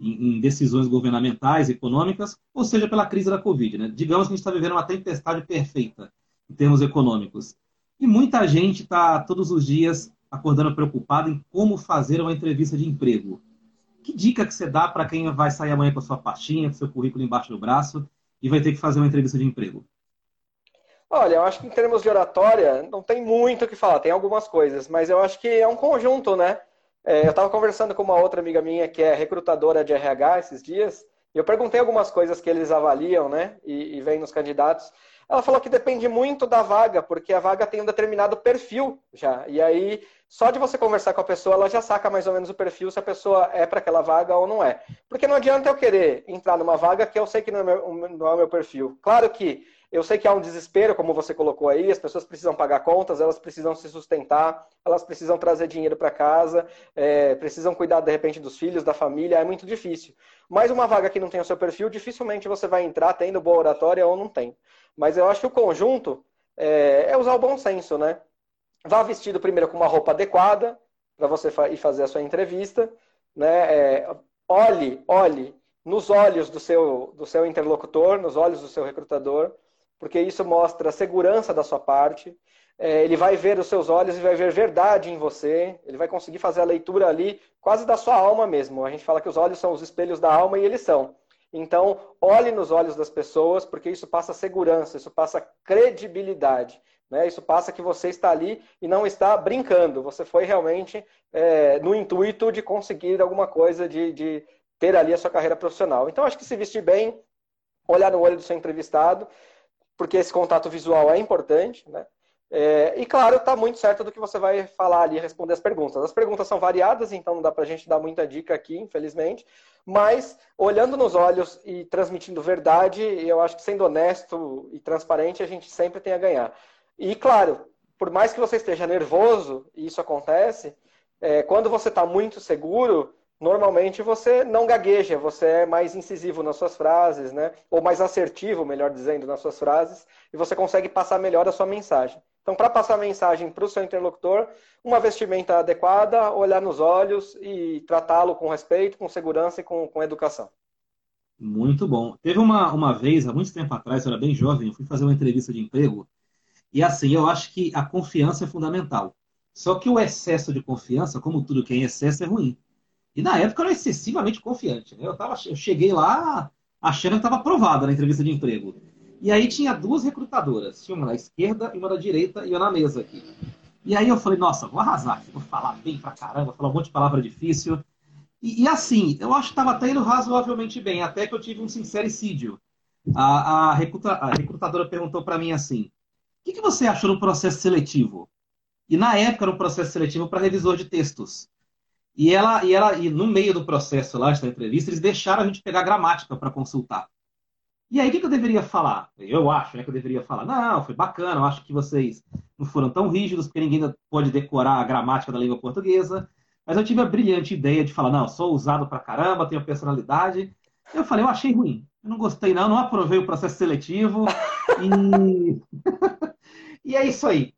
em, em, decisões governamentais, econômicas, ou seja pela crise da Covid. Né? Digamos que a gente está vivendo uma tempestade perfeita em termos econômicos. E muita gente está todos os dias acordando preocupada em como fazer uma entrevista de emprego. Que dica que você dá para quem vai sair amanhã com a sua pastinha, com seu currículo embaixo do braço e vai ter que fazer uma entrevista de emprego? Olha, eu acho que em termos de oratória não tem muito o que falar, tem algumas coisas, mas eu acho que é um conjunto, né? É, eu estava conversando com uma outra amiga minha que é recrutadora de RH esses dias, e eu perguntei algumas coisas que eles avaliam, né? E, e vem nos candidatos. Ela falou que depende muito da vaga, porque a vaga tem um determinado perfil já. E aí, só de você conversar com a pessoa, ela já saca mais ou menos o perfil se a pessoa é para aquela vaga ou não é. Porque não adianta eu querer entrar numa vaga que eu sei que não é meu, não é meu perfil. Claro que eu sei que há um desespero, como você colocou aí, as pessoas precisam pagar contas, elas precisam se sustentar, elas precisam trazer dinheiro para casa, é, precisam cuidar, de repente, dos filhos, da família, é muito difícil. Mas uma vaga que não tem o seu perfil, dificilmente você vai entrar tendo boa oratória ou não tem. Mas eu acho que o conjunto é, é usar o bom senso, né? Vá vestido primeiro com uma roupa adequada para você ir fazer a sua entrevista, né? É, olhe, olhe nos olhos do seu, do seu interlocutor, nos olhos do seu recrutador, porque isso mostra segurança da sua parte. É, ele vai ver os seus olhos e vai ver verdade em você. Ele vai conseguir fazer a leitura ali, quase da sua alma mesmo. A gente fala que os olhos são os espelhos da alma e eles são. Então, olhe nos olhos das pessoas, porque isso passa segurança, isso passa credibilidade. Né? Isso passa que você está ali e não está brincando. Você foi realmente é, no intuito de conseguir alguma coisa, de, de ter ali a sua carreira profissional. Então, acho que se vestir bem, olhar no olho do seu entrevistado, porque esse contato visual é importante, né? É, e claro, está muito certo do que você vai falar ali, responder as perguntas. As perguntas são variadas, então não dá para a gente dar muita dica aqui, infelizmente. Mas olhando nos olhos e transmitindo verdade, eu acho que sendo honesto e transparente, a gente sempre tem a ganhar. E claro, por mais que você esteja nervoso, e isso acontece, é, quando você está muito seguro, normalmente você não gagueja, você é mais incisivo nas suas frases, né? Ou mais assertivo, melhor dizendo, nas suas frases, e você consegue passar melhor a sua mensagem. Então, para passar a mensagem para o seu interlocutor, uma vestimenta adequada, olhar nos olhos e tratá-lo com respeito, com segurança e com, com educação. Muito bom. Teve uma, uma vez, há muito tempo atrás, eu era bem jovem, eu fui fazer uma entrevista de emprego, e assim, eu acho que a confiança é fundamental. Só que o excesso de confiança, como tudo que é em excesso, é ruim. E na época eu era excessivamente confiante. Né? Eu, tava, eu cheguei lá achando que estava aprovado na entrevista de emprego. E aí tinha duas recrutadoras. Tinha uma na esquerda e uma na direita e eu na mesa aqui. E aí eu falei, nossa, vou arrasar. Vou falar bem pra caramba, falar um monte de palavra difícil. E, e assim, eu acho que estava até indo razoavelmente bem, até que eu tive um sincericídio. A, a, recruta, a recrutadora perguntou para mim assim, o que, que você achou do processo seletivo? E na época era um processo seletivo para revisor de textos. E ela, e ela, e no meio do processo lá, da entrevista, eles deixaram a gente pegar gramática para consultar. E aí, o que, que eu deveria falar? Eu acho né, que eu deveria falar, não, foi bacana, eu acho que vocês não foram tão rígidos, porque ninguém pode decorar a gramática da língua portuguesa. Mas eu tive a brilhante ideia de falar, não, sou usado pra caramba, tenho personalidade. Eu falei, eu achei ruim. Eu não gostei, não, não aprovei o processo seletivo. E, [LAUGHS] e é isso aí.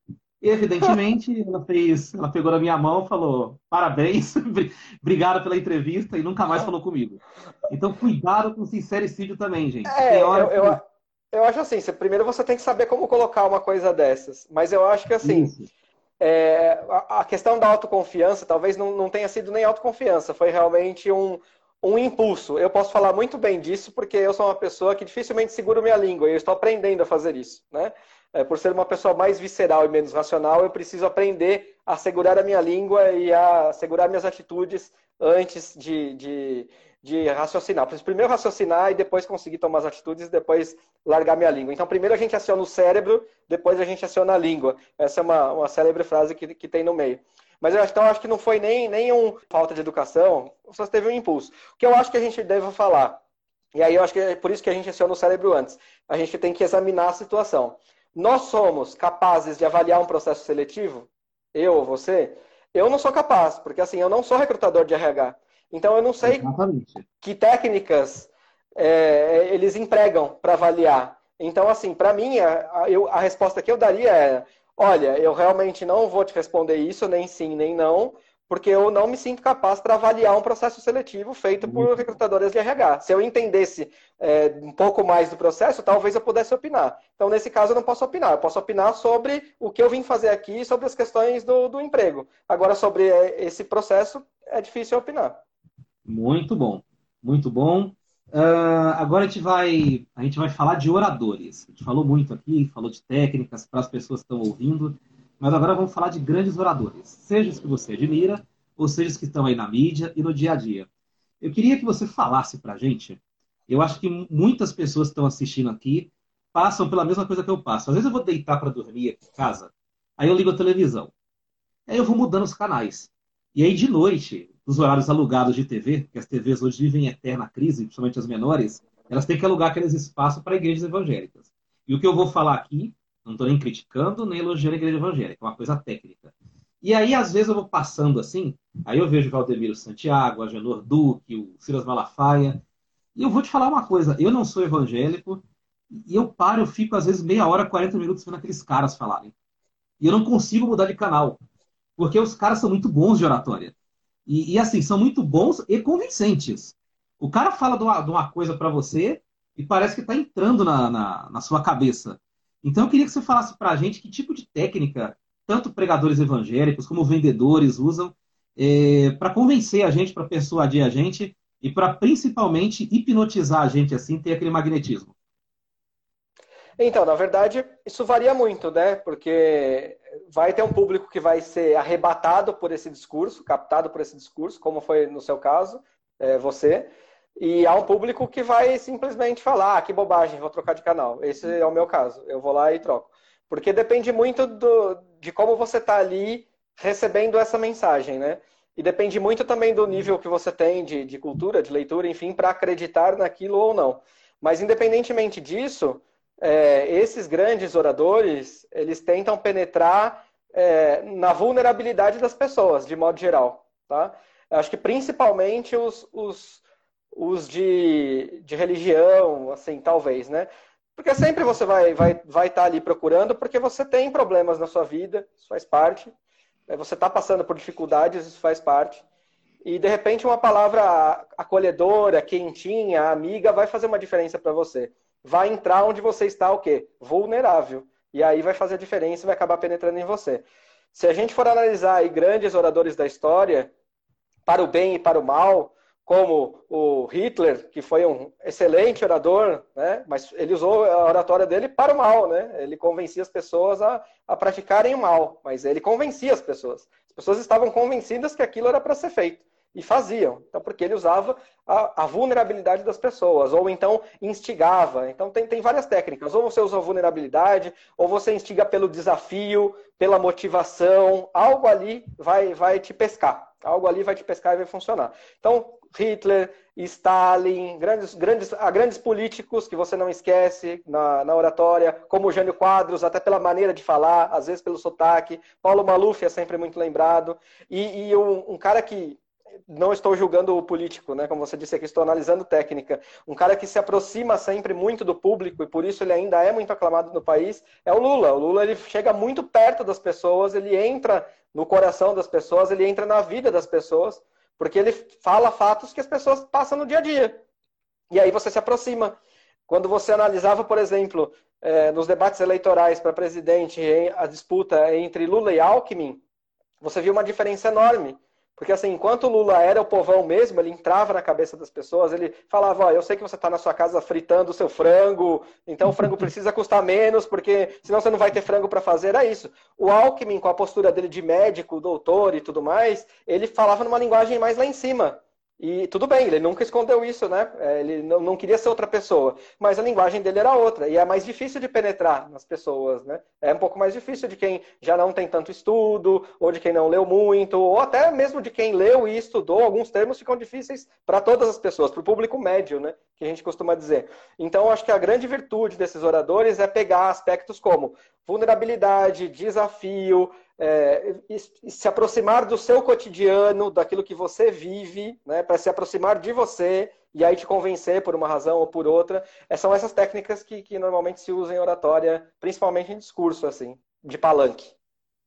Evidentemente, ela fez, ela pegou na minha mão, falou parabéns, [LAUGHS] obrigado pela entrevista e nunca mais falou comigo. Então, cuidado com o sincericídio também, gente. É, eu, eu, eu, acho assim, primeiro você tem que saber como colocar uma coisa dessas. Mas eu acho que assim, é, a, a, questão da autoconfiança talvez não, não tenha sido nem autoconfiança, foi realmente um, um impulso. Eu posso falar muito bem disso porque eu sou uma pessoa que dificilmente seguro minha língua e eu estou aprendendo a fazer isso, né? É, por ser uma pessoa mais visceral e menos racional, eu preciso aprender a segurar a minha língua e a segurar minhas atitudes antes de, de, de raciocinar. Preciso primeiro raciocinar e depois conseguir tomar as atitudes e depois largar minha língua. Então, primeiro a gente aciona o cérebro, depois a gente aciona a língua. Essa é uma, uma célebre frase que, que tem no meio. Mas eu então, acho que não foi nem, nem um falta de educação, só teve um impulso. O que eu acho que a gente deve falar, e aí eu acho que é por isso que a gente aciona o cérebro antes, a gente tem que examinar a situação nós somos capazes de avaliar um processo seletivo? Eu ou você? Eu não sou capaz, porque assim, eu não sou recrutador de RH. Então eu não sei Exatamente. que técnicas é, eles empregam para avaliar. Então, assim, para mim, a, eu, a resposta que eu daria é: olha, eu realmente não vou te responder isso, nem sim, nem não, porque eu não me sinto capaz para avaliar um processo seletivo feito por uhum. recrutadores de RH. Se eu entendesse é, um pouco mais do processo, talvez eu pudesse opinar. Então, nesse caso, eu não posso opinar. Eu posso opinar sobre o que eu vim fazer aqui, sobre as questões do, do emprego. Agora, sobre é, esse processo, é difícil opinar. Muito bom, muito bom. Uh, agora a gente, vai, a gente vai falar de oradores. A gente falou muito aqui, falou de técnicas para as pessoas que estão ouvindo, mas agora vamos falar de grandes oradores, seja os que você admira, ou seja os que estão aí na mídia e no dia a dia. Eu queria que você falasse para a gente. Eu acho que muitas pessoas que estão assistindo aqui passam pela mesma coisa que eu passo. Às vezes eu vou deitar para dormir aqui em casa, aí eu ligo a televisão. Aí eu vou mudando os canais. E aí de noite, nos horários alugados de TV, que as TVs hoje vivem em eterna crise, principalmente as menores, elas têm que alugar aqueles espaços para igrejas evangélicas. E o que eu vou falar aqui, não estou nem criticando, nem elogiando a igreja evangélica, é uma coisa técnica. E aí, às vezes, eu vou passando assim, aí eu vejo o Valdemiro Santiago, a Genor Duque, o Silas Malafaia, e eu vou te falar uma coisa, eu não sou evangélico, e eu paro, eu fico às vezes meia hora, 40 minutos vendo aqueles caras falarem. E eu não consigo mudar de canal, porque os caras são muito bons de oratória. E, e, assim, são muito bons e convincentes. O cara fala de uma, de uma coisa para você e parece que está entrando na, na, na, sua cabeça. Então eu queria que você falasse para a gente que tipo de técnica tanto pregadores evangélicos como vendedores usam é, para convencer a gente, para persuadir a gente e para principalmente hipnotizar a gente assim, ter aquele magnetismo. Então, na verdade, isso varia muito, né? Porque vai ter um público que vai ser arrebatado por esse discurso, captado por esse discurso, como foi no seu caso, é, você. E há um público que vai simplesmente falar: ah, que bobagem, vou trocar de canal. Esse é o meu caso. Eu vou lá e troco. Porque depende muito do, de como você está ali recebendo essa mensagem, né? E depende muito também do nível que você tem de, de cultura, de leitura, enfim, para acreditar naquilo ou não. Mas independentemente disso, é, esses grandes oradores, eles tentam penetrar é, na vulnerabilidade das pessoas, de modo geral. Tá? Eu acho que principalmente os, os, os de, de religião, assim, talvez, né? Porque sempre você vai estar vai, vai estar ali procurando porque você tem problemas na sua vida, isso faz parte. É, você está passando por dificuldades, isso faz parte. E de repente uma palavra acolhedora, quentinha, amiga, vai fazer uma diferença para você vai entrar onde você está o quê? Vulnerável. E aí vai fazer a diferença e vai acabar penetrando em você. Se a gente for analisar aí grandes oradores da história, para o bem e para o mal, como o Hitler, que foi um excelente orador, né? mas ele usou a oratória dele para o mal, né? Ele convencia as pessoas a, a praticarem o mal, mas ele convencia as pessoas. As pessoas estavam convencidas que aquilo era para ser feito e faziam. Então, porque ele usava a, a, vulnerabilidade das pessoas, ou então instigava. Então, tem, tem várias técnicas. Ou você usa a vulnerabilidade, ou você instiga pelo desafio, pela motivação. Algo ali vai, vai te pescar. Algo ali vai te pescar e vai funcionar. Então, Hitler, Stalin, grandes, grandes, grandes políticos que você não esquece na, na oratória, como Jânio Quadros, até pela maneira de falar, às vezes pelo sotaque. Paulo Maluf é sempre muito lembrado. E, e um, um cara que não estou julgando o político, né? Como você disse aqui, estou analisando técnica. Um cara que se aproxima sempre muito do público e por isso ele ainda é muito aclamado no país é o Lula. O Lula ele chega muito perto das pessoas, ele entra no coração das pessoas, ele entra na vida das pessoas, porque ele fala fatos que as pessoas passam no dia a dia. E aí você se aproxima. Quando você analisava, por exemplo, eh, nos debates eleitorais para presidente, a disputa entre Lula e Alckmin, você viu uma diferença enorme. Porque assim, enquanto o Lula era o povão mesmo, ele entrava na cabeça das pessoas, ele falava, ó, eu sei que você está na sua casa fritando o seu frango, então o frango precisa custar menos, porque senão você não vai ter frango para fazer, era isso. O Alckmin, com a postura dele de médico, doutor e tudo mais, ele falava numa linguagem mais lá em cima. E tudo bem, ele nunca escondeu isso, né? É, ele não, não queria ser outra pessoa, mas a linguagem dele era outra. E é mais difícil de penetrar nas pessoas, né? É um pouco mais difícil de quem já não tem tanto estudo, ou de quem não leu muito, ou até mesmo de quem leu e estudou. Alguns termos ficam difíceis para todas as pessoas, para o público médio, né? Que a gente costuma dizer. Então, acho que a grande virtude desses oradores é pegar aspectos como vulnerabilidade, desafio, é, se aproximar do seu cotidiano, daquilo que você vive, né, para se aproximar de você e aí te convencer por uma razão ou por outra. É, são essas técnicas que, que normalmente se usam em oratória, principalmente em discurso, assim, de palanque.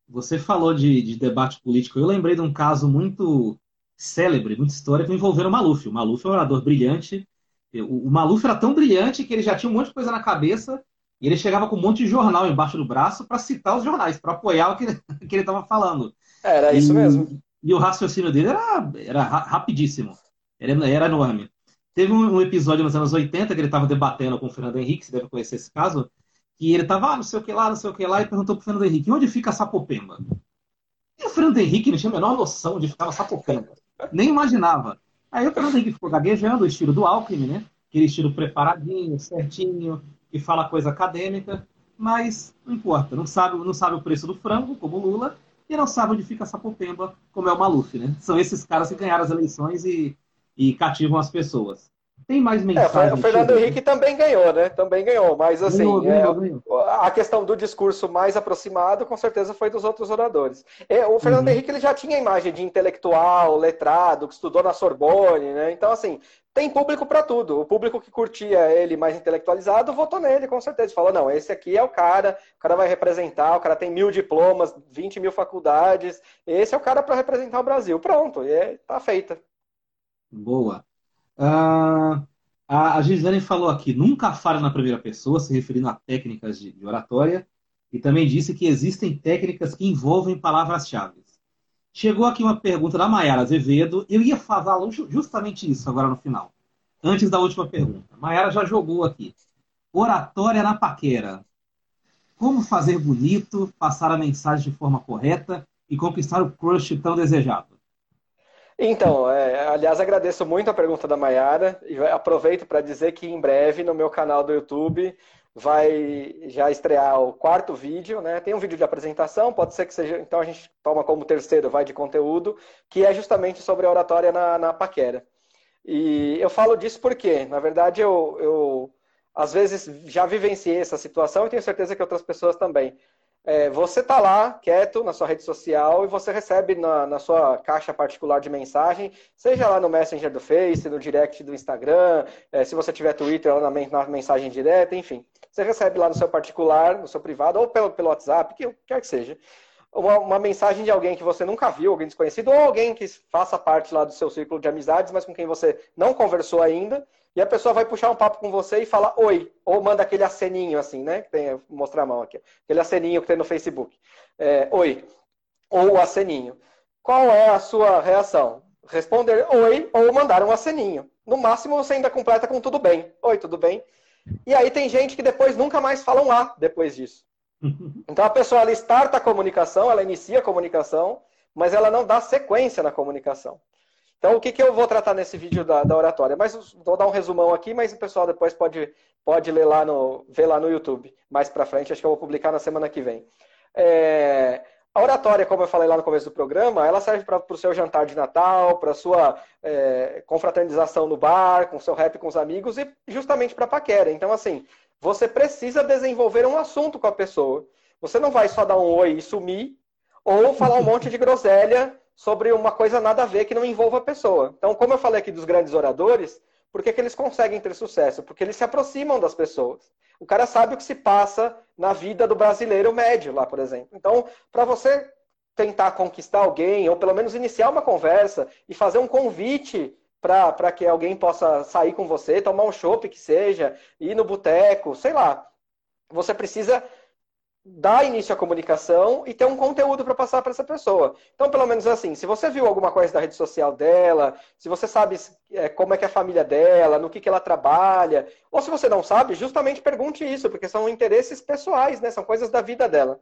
Você falou de, de debate político. Eu lembrei de um caso muito célebre, muito histórico, envolvendo o Maluf. O Maluf é um orador brilhante. O, o Maluf era tão brilhante que ele já tinha um monte de coisa na cabeça e ele chegava com um monte de jornal embaixo do braço para citar os jornais, para apoiar o que, [LAUGHS] que ele estava falando. Era isso e, mesmo. E o raciocínio dele era, era rapidíssimo, era, era enorme. Teve um, um, episódio nos anos 80 que ele estava debatendo com o Fernando Henrique, você deve conhecer esse caso, que ele estava, ah, não sei o que lá, não sei o que lá, e perguntou para o Fernando Henrique, onde fica Sapopemba? E o Fernando Henrique não tinha a menor noção de ficar Sapopemba. Nem imaginava. Aí o Fernando Henrique ficou gaguejando, o estilo do Alckmin, né? Aquele estilo preparadinho, certinho, que fala coisa acadêmica, mas não importa, não sabe, não sabe o preço do frango, como Lula, e não sabe onde fica Sapopemba, como é o Maluf, né? São esses caras que ganharam as eleições e e cativam as pessoas. Tem mais mensagens? É, o Fernando Henrique também ganhou, né? Também ganhou, mas assim, ganhou, ganhou, é, ganhou. a questão do discurso mais aproximado, com certeza, foi dos outros oradores. É, o Fernando uhum. Henrique ele já tinha a imagem de intelectual, letrado, que estudou na Sorbonne, né? Então, assim, tem público para tudo. O público que curtia ele mais intelectualizado votou nele, com certeza. Falou, não, esse aqui é o cara, o cara vai representar, o cara tem mil diplomas, 20 mil faculdades, esse é o cara para representar o Brasil. Pronto, e é, tá feita. Boa. Uh, a, a falou aqui, nunca fale na primeira pessoa, se referindo a técnicas de, de oratória, e também disse que existem técnicas que envolvem palavras-chave. Chegou aqui uma pergunta da Maiara Azevedo, eu ia falar justamente isso agora no final, antes da última pergunta. Maiara já jogou aqui. Oratória na paquera. Como fazer bonito, passar a mensagem de forma correta e conquistar o crush tão desejado? Então, é, aliás, agradeço muito a pergunta da Mayara e aproveito para dizer que em breve no meu canal do YouTube vai já estrear o quarto vídeo, né? Tem um vídeo de apresentação, pode ser que seja, então a gente toma como terceiro, vai de conteúdo, que é justamente sobre a oratória na, na paquera. E eu falo disso porque, na verdade, eu, eu às vezes já vivenciei essa situação e tenho certeza que outras pessoas também é, você está lá, quieto, na sua rede social, e você recebe na, na, sua caixa particular de mensagem, seja lá no Messenger do Face, no direct do Instagram, é, se você tiver Twitter, lá na, na, mensagem direta, enfim. Você recebe lá no seu particular, no seu privado, ou pelo, pelo WhatsApp, que quer que seja, uma, uma, mensagem de alguém que você nunca viu, alguém desconhecido, ou alguém que faça parte lá do seu círculo de amizades, mas com quem você não conversou ainda, e a pessoa vai puxar um papo com você e fala oi, ou manda aquele aceninho assim, né? Que tem, vou mostrar a mão aqui, aquele aceninho que tem no Facebook. É, oi, ou o aceninho. Qual é a sua reação? Responder oi ou mandar um aceninho. No máximo você ainda completa com tudo bem. Oi, tudo bem? E aí tem gente que depois nunca mais fala um A depois disso. Então a pessoa ela starta a comunicação, ela inicia a comunicação, mas ela não dá sequência na comunicação. Então, o que, que eu vou tratar nesse vídeo da, da oratória? Mas vou dar um resumão aqui, mas o pessoal depois pode, pode ler lá no, ver lá no YouTube mais para frente. Acho que eu vou publicar na semana que vem. É, a oratória, como eu falei lá no começo do programa, ela serve para o seu jantar de Natal, para a sua é, confraternização no bar, com o seu rap com os amigos e justamente para paquera. Então, assim, você precisa desenvolver um assunto com a pessoa. Você não vai só dar um oi e sumir, ou falar um monte de [LAUGHS] groselha sobre uma coisa nada a ver que não envolva a pessoa. Então, como eu falei aqui dos grandes oradores, por que, que eles conseguem ter sucesso? Porque eles se aproximam das pessoas. O cara sabe o que se passa na vida do brasileiro médio lá, por exemplo. Então, para você tentar conquistar alguém, ou pelo menos iniciar uma conversa e fazer um convite para que alguém possa sair com você, tomar um chopp que seja, ir no boteco, sei lá. Você precisa dar início à comunicação e ter um conteúdo para passar para essa pessoa. Então, pelo menos assim, se você viu alguma coisa da rede social dela, se você sabe é, como é que é a família dela, no que, que ela trabalha, ou se você não sabe, justamente pergunte isso, porque são interesses pessoais, né? São coisas da vida dela.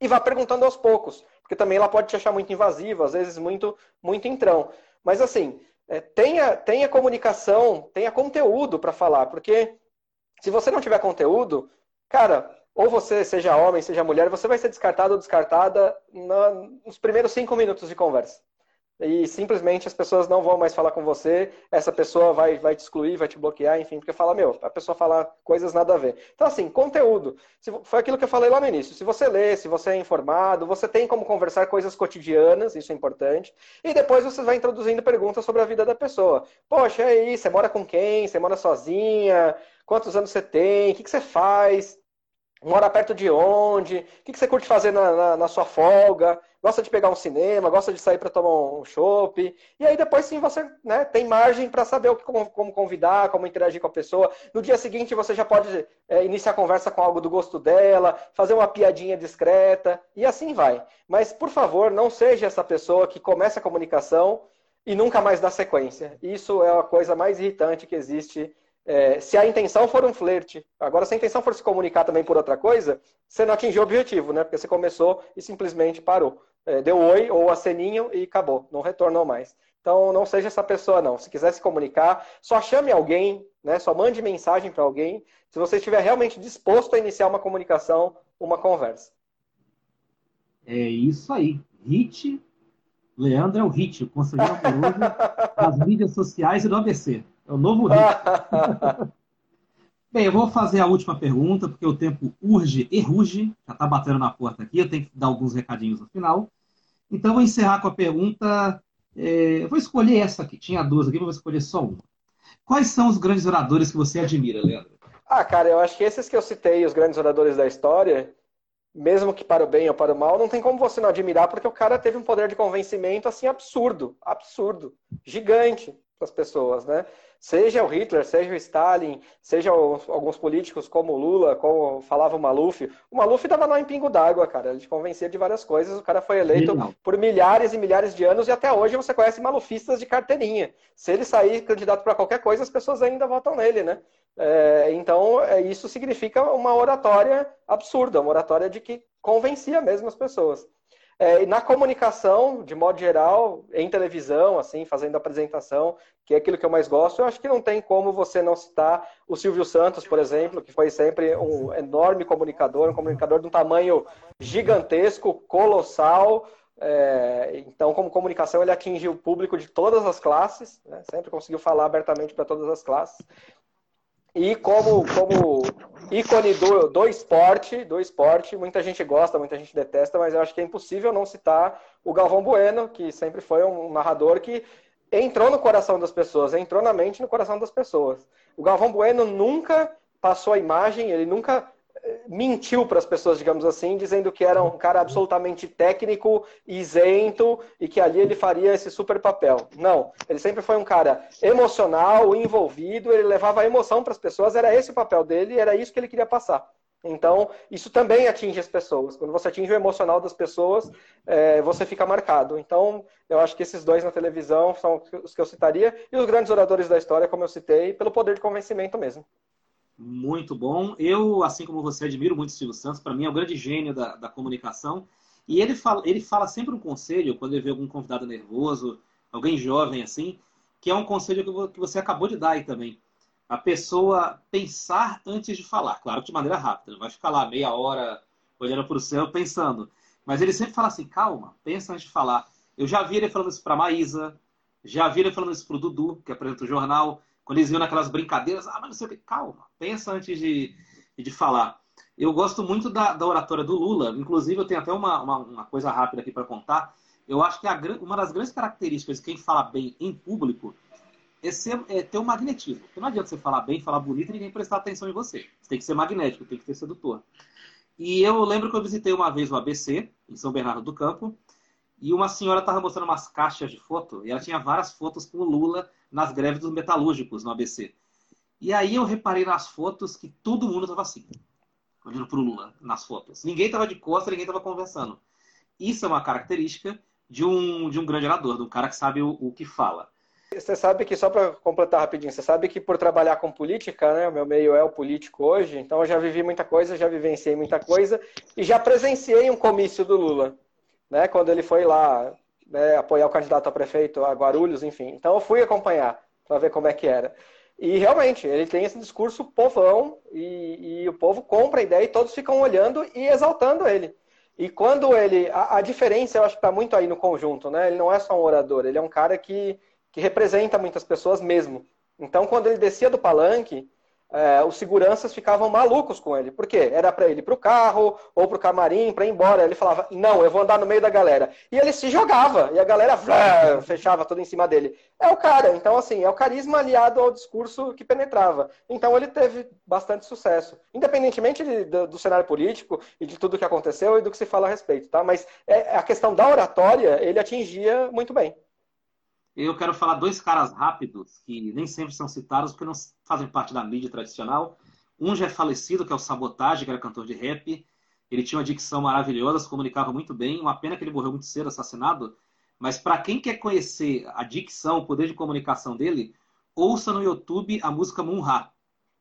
E vá perguntando aos poucos, porque também ela pode te achar muito invasiva, às vezes muito, muito entrão. Mas assim, é, tenha, tenha comunicação, tenha conteúdo para falar, porque se você não tiver conteúdo, cara, ou você, seja homem, seja mulher, você vai ser descartado ou descartada na, nos primeiros cinco minutos de conversa. E simplesmente as pessoas não vão mais falar com você, essa pessoa vai, vai te excluir, vai te bloquear, enfim, porque fala, meu, a pessoa fala coisas nada a ver. Então, assim, conteúdo. Foi aquilo que eu falei lá no início. Se você lê, se você é informado, você tem como conversar coisas cotidianas, isso é importante. E depois você vai introduzindo perguntas sobre a vida da pessoa. Poxa, é aí, você mora com quem? Você mora sozinha? Quantos anos você tem? O que, que você faz? Mora perto de onde? O que, você curte fazer na, na, na, sua folga? Gosta de pegar um cinema? Gosta de sair para tomar um chopp? E aí depois sim você né, tem margem para saber o que, como, como, convidar, como interagir com a pessoa. No dia seguinte você já pode é, iniciar a conversa com algo do gosto dela, fazer uma piadinha discreta e assim vai. Mas por favor, não seja essa pessoa que começa a comunicação e nunca mais dá sequência. Isso é a coisa mais irritante que existe. É, se a intenção for um flerte, agora se a intenção for se comunicar também por outra coisa, você não atingiu o objetivo, né? Porque você começou e simplesmente parou. É, deu oi ou aceninho e acabou, não retornou mais. Então não seja essa pessoa não. Se quiser se comunicar, só chame alguém, né? Só mande mensagem para alguém. Se você estiver realmente disposto a iniciar uma comunicação, uma conversa. É isso aí. Hit Leandro é o hit, o conselheiro das mídias sociais e do ABC. É o novo hit. [LAUGHS] Bem, eu vou fazer a última pergunta, porque o tempo urge e ruge. Já está batendo na porta aqui, eu tenho que dar alguns recadinhos no final. Então, eu vou encerrar com a pergunta. É, eu vou escolher essa aqui. Tinha duas aqui, mas vou escolher só uma. Quais são os grandes oradores que você admira, Leandro? Ah, cara, eu acho que esses que eu citei, os grandes oradores da história, mesmo que para o bem ou para o mal, não tem como você não admirar, porque o cara teve um poder de convencimento assim absurdo, absurdo, gigante as pessoas, né? Seja o Hitler, seja o Stalin, seja alguns políticos como o Lula, como falava o Maluf. O Maluf dava lá em pingo d'água, cara. Ele convencia de várias coisas. O cara foi eleito por milhares e milhares de anos e até hoje você conhece malufistas de carteirinha. Se ele sair candidato para qualquer coisa, as pessoas ainda votam nele, né? É, então, é, isso significa uma oratória absurda, uma oratória de que convencia mesmo as pessoas. É, na comunicação, de modo geral, em televisão, assim, fazendo apresentação, que é aquilo que eu mais gosto, eu acho que não tem como você não citar o Silvio Santos, por exemplo, que foi sempre um enorme comunicador, um comunicador de um tamanho gigantesco, colossal. É, então, como comunicação, ele atingiu o público de todas as classes, né? sempre conseguiu falar abertamente para todas as classes. E como, como ícone do, do esporte, do esporte, muita gente gosta, muita gente detesta, mas eu acho que é impossível não citar o Galvão Bueno, que sempre foi um narrador que entrou no coração das pessoas, entrou na mente no coração das pessoas. O Galvão Bueno nunca passou a imagem, ele nunca mentiu para as pessoas, digamos assim, dizendo que era um cara absolutamente técnico, isento e que ali ele faria esse super papel. Não, ele sempre foi um cara emocional, envolvido, ele levava a emoção para as pessoas, era esse o papel dele, era isso que ele queria passar. Então, isso também atinge as pessoas. Quando você atinge o emocional das pessoas, é, você fica marcado. Então, eu acho que esses dois na televisão são os que eu citaria, e os grandes oradores da história, como eu citei, pelo poder de convencimento mesmo. Muito bom. Eu, assim como você, admiro muito o Silvio Santos. Para mim, é um grande gênio da, da comunicação. E ele fala, ele fala sempre um conselho, quando ele vê algum convidado nervoso, alguém jovem assim, que é um conselho que você acabou de dar aí também. A pessoa pensar antes de falar. Claro de maneira rápida. Não vai ficar lá meia hora olhando para o céu pensando. Mas ele sempre fala assim, calma, pensa antes de falar. Eu já vi ele falando isso para Maísa, já vi ele falando isso para o Dudu, que apresenta o jornal. Quando eles viam naquelas brincadeiras, ah, mas não sei o que, calma, pensa antes de, de falar. Eu gosto muito da, da oratória do Lula, inclusive eu tenho até uma, uma, uma coisa rápida aqui para contar. Eu acho que a, uma das grandes características de quem fala bem em público é, ser, é ter um magnetismo. Porque não adianta você falar bem, falar bonito e ninguém prestar atenção em você. Você tem que ser magnético, tem que ser sedutor. E eu lembro que eu visitei uma vez o ABC, em São Bernardo do Campo, e uma senhora estava mostrando umas caixas de foto, e ela tinha várias fotos com o Lula nas greves dos metalúrgicos no ABC. E aí eu reparei nas fotos que todo mundo estava assim, olhando para o Lula nas fotos. Ninguém estava de costas, ninguém estava conversando. Isso é uma característica de um, de um grande orador, de um cara que sabe o, o que fala. Você sabe que, só para completar rapidinho, você sabe que por trabalhar com política, né, o meu meio é o político hoje, então eu já vivi muita coisa, já vivenciei muita coisa e já presenciei um comício do Lula, né, quando ele foi lá né, apoiar o candidato a prefeito a Guarulhos, enfim. Então eu fui acompanhar para ver como é que era. E realmente, ele tem esse discurso povão e, e, o povo compra a ideia e todos ficam olhando e exaltando ele. E quando ele. A, a diferença, eu acho que está muito aí no conjunto, né? Ele não é só um orador, ele é um cara que, que representa muitas pessoas mesmo. Então, quando ele descia do palanque, é, os seguranças ficavam malucos com ele. Por quê? Era para ele ir para o carro ou para o camarim para ir embora. Ele falava: Não, eu vou andar no meio da galera. E ele se jogava e a galera fechava tudo em cima dele. É o cara. Então, assim, é o carisma aliado ao discurso que penetrava. Então, ele teve bastante sucesso, independentemente de, do, do, cenário político e de tudo que aconteceu e do que se fala a respeito. Tá? Mas é, a questão da oratória ele atingia muito bem. Eu quero falar dois caras rápidos, que nem sempre são citados, porque não fazem parte da mídia tradicional. Um já é falecido, que é o Sabotage, que era cantor de rap. Ele tinha uma dicção maravilhosa, se comunicava muito bem. Uma pena que ele morreu muito cedo, assassinado. Mas para quem quer conhecer a dicção, o poder de comunicação dele, ouça no YouTube a música Munha.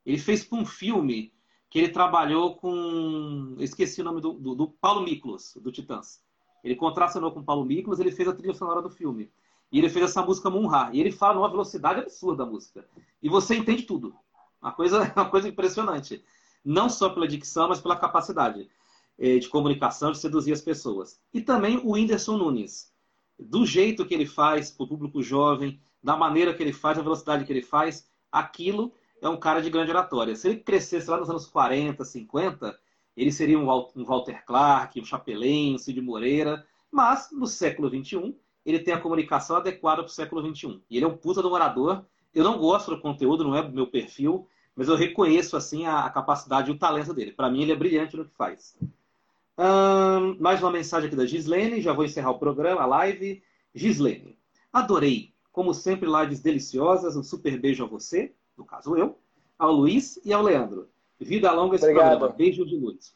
Ele fez um filme que ele trabalhou com. Esqueci o nome do, do, do Paulo Miklos, do Titãs. Ele contracionou com o Paulo Miklos, ele fez a trilha sonora do filme. E ele fez essa música Munha. E ele fala numa velocidade absurda a música. E você entende tudo. Uma coisa, [LAUGHS] uma coisa impressionante. Não só pela dicção, mas pela capacidade eh, de comunicação, de seduzir as pessoas. E também o Whindersson Nunes. Do jeito que ele faz para o público jovem, da maneira que ele faz, da velocidade que ele faz, aquilo é um cara de grande oratória. Se ele crescesse lá nos anos 40, 50, ele seria um Walter Clark, um Chapelin, um Cid Moreira. Mas, no século XXI, ele tem a comunicação adequada para o século XXI. E ele é um puta do morador. Eu não gosto do conteúdo, não é do meu perfil, mas eu reconheço assim a, a capacidade e o talento dele. Para mim, ele é brilhante no que faz. Hum, mais uma mensagem aqui da Gislene, já vou encerrar o programa, a live. Gislene, adorei. Como sempre, lives deliciosas. Um super beijo a você, no caso eu, ao Luiz e ao Leandro. Vida longa esse obrigado. programa. Beijo de luz.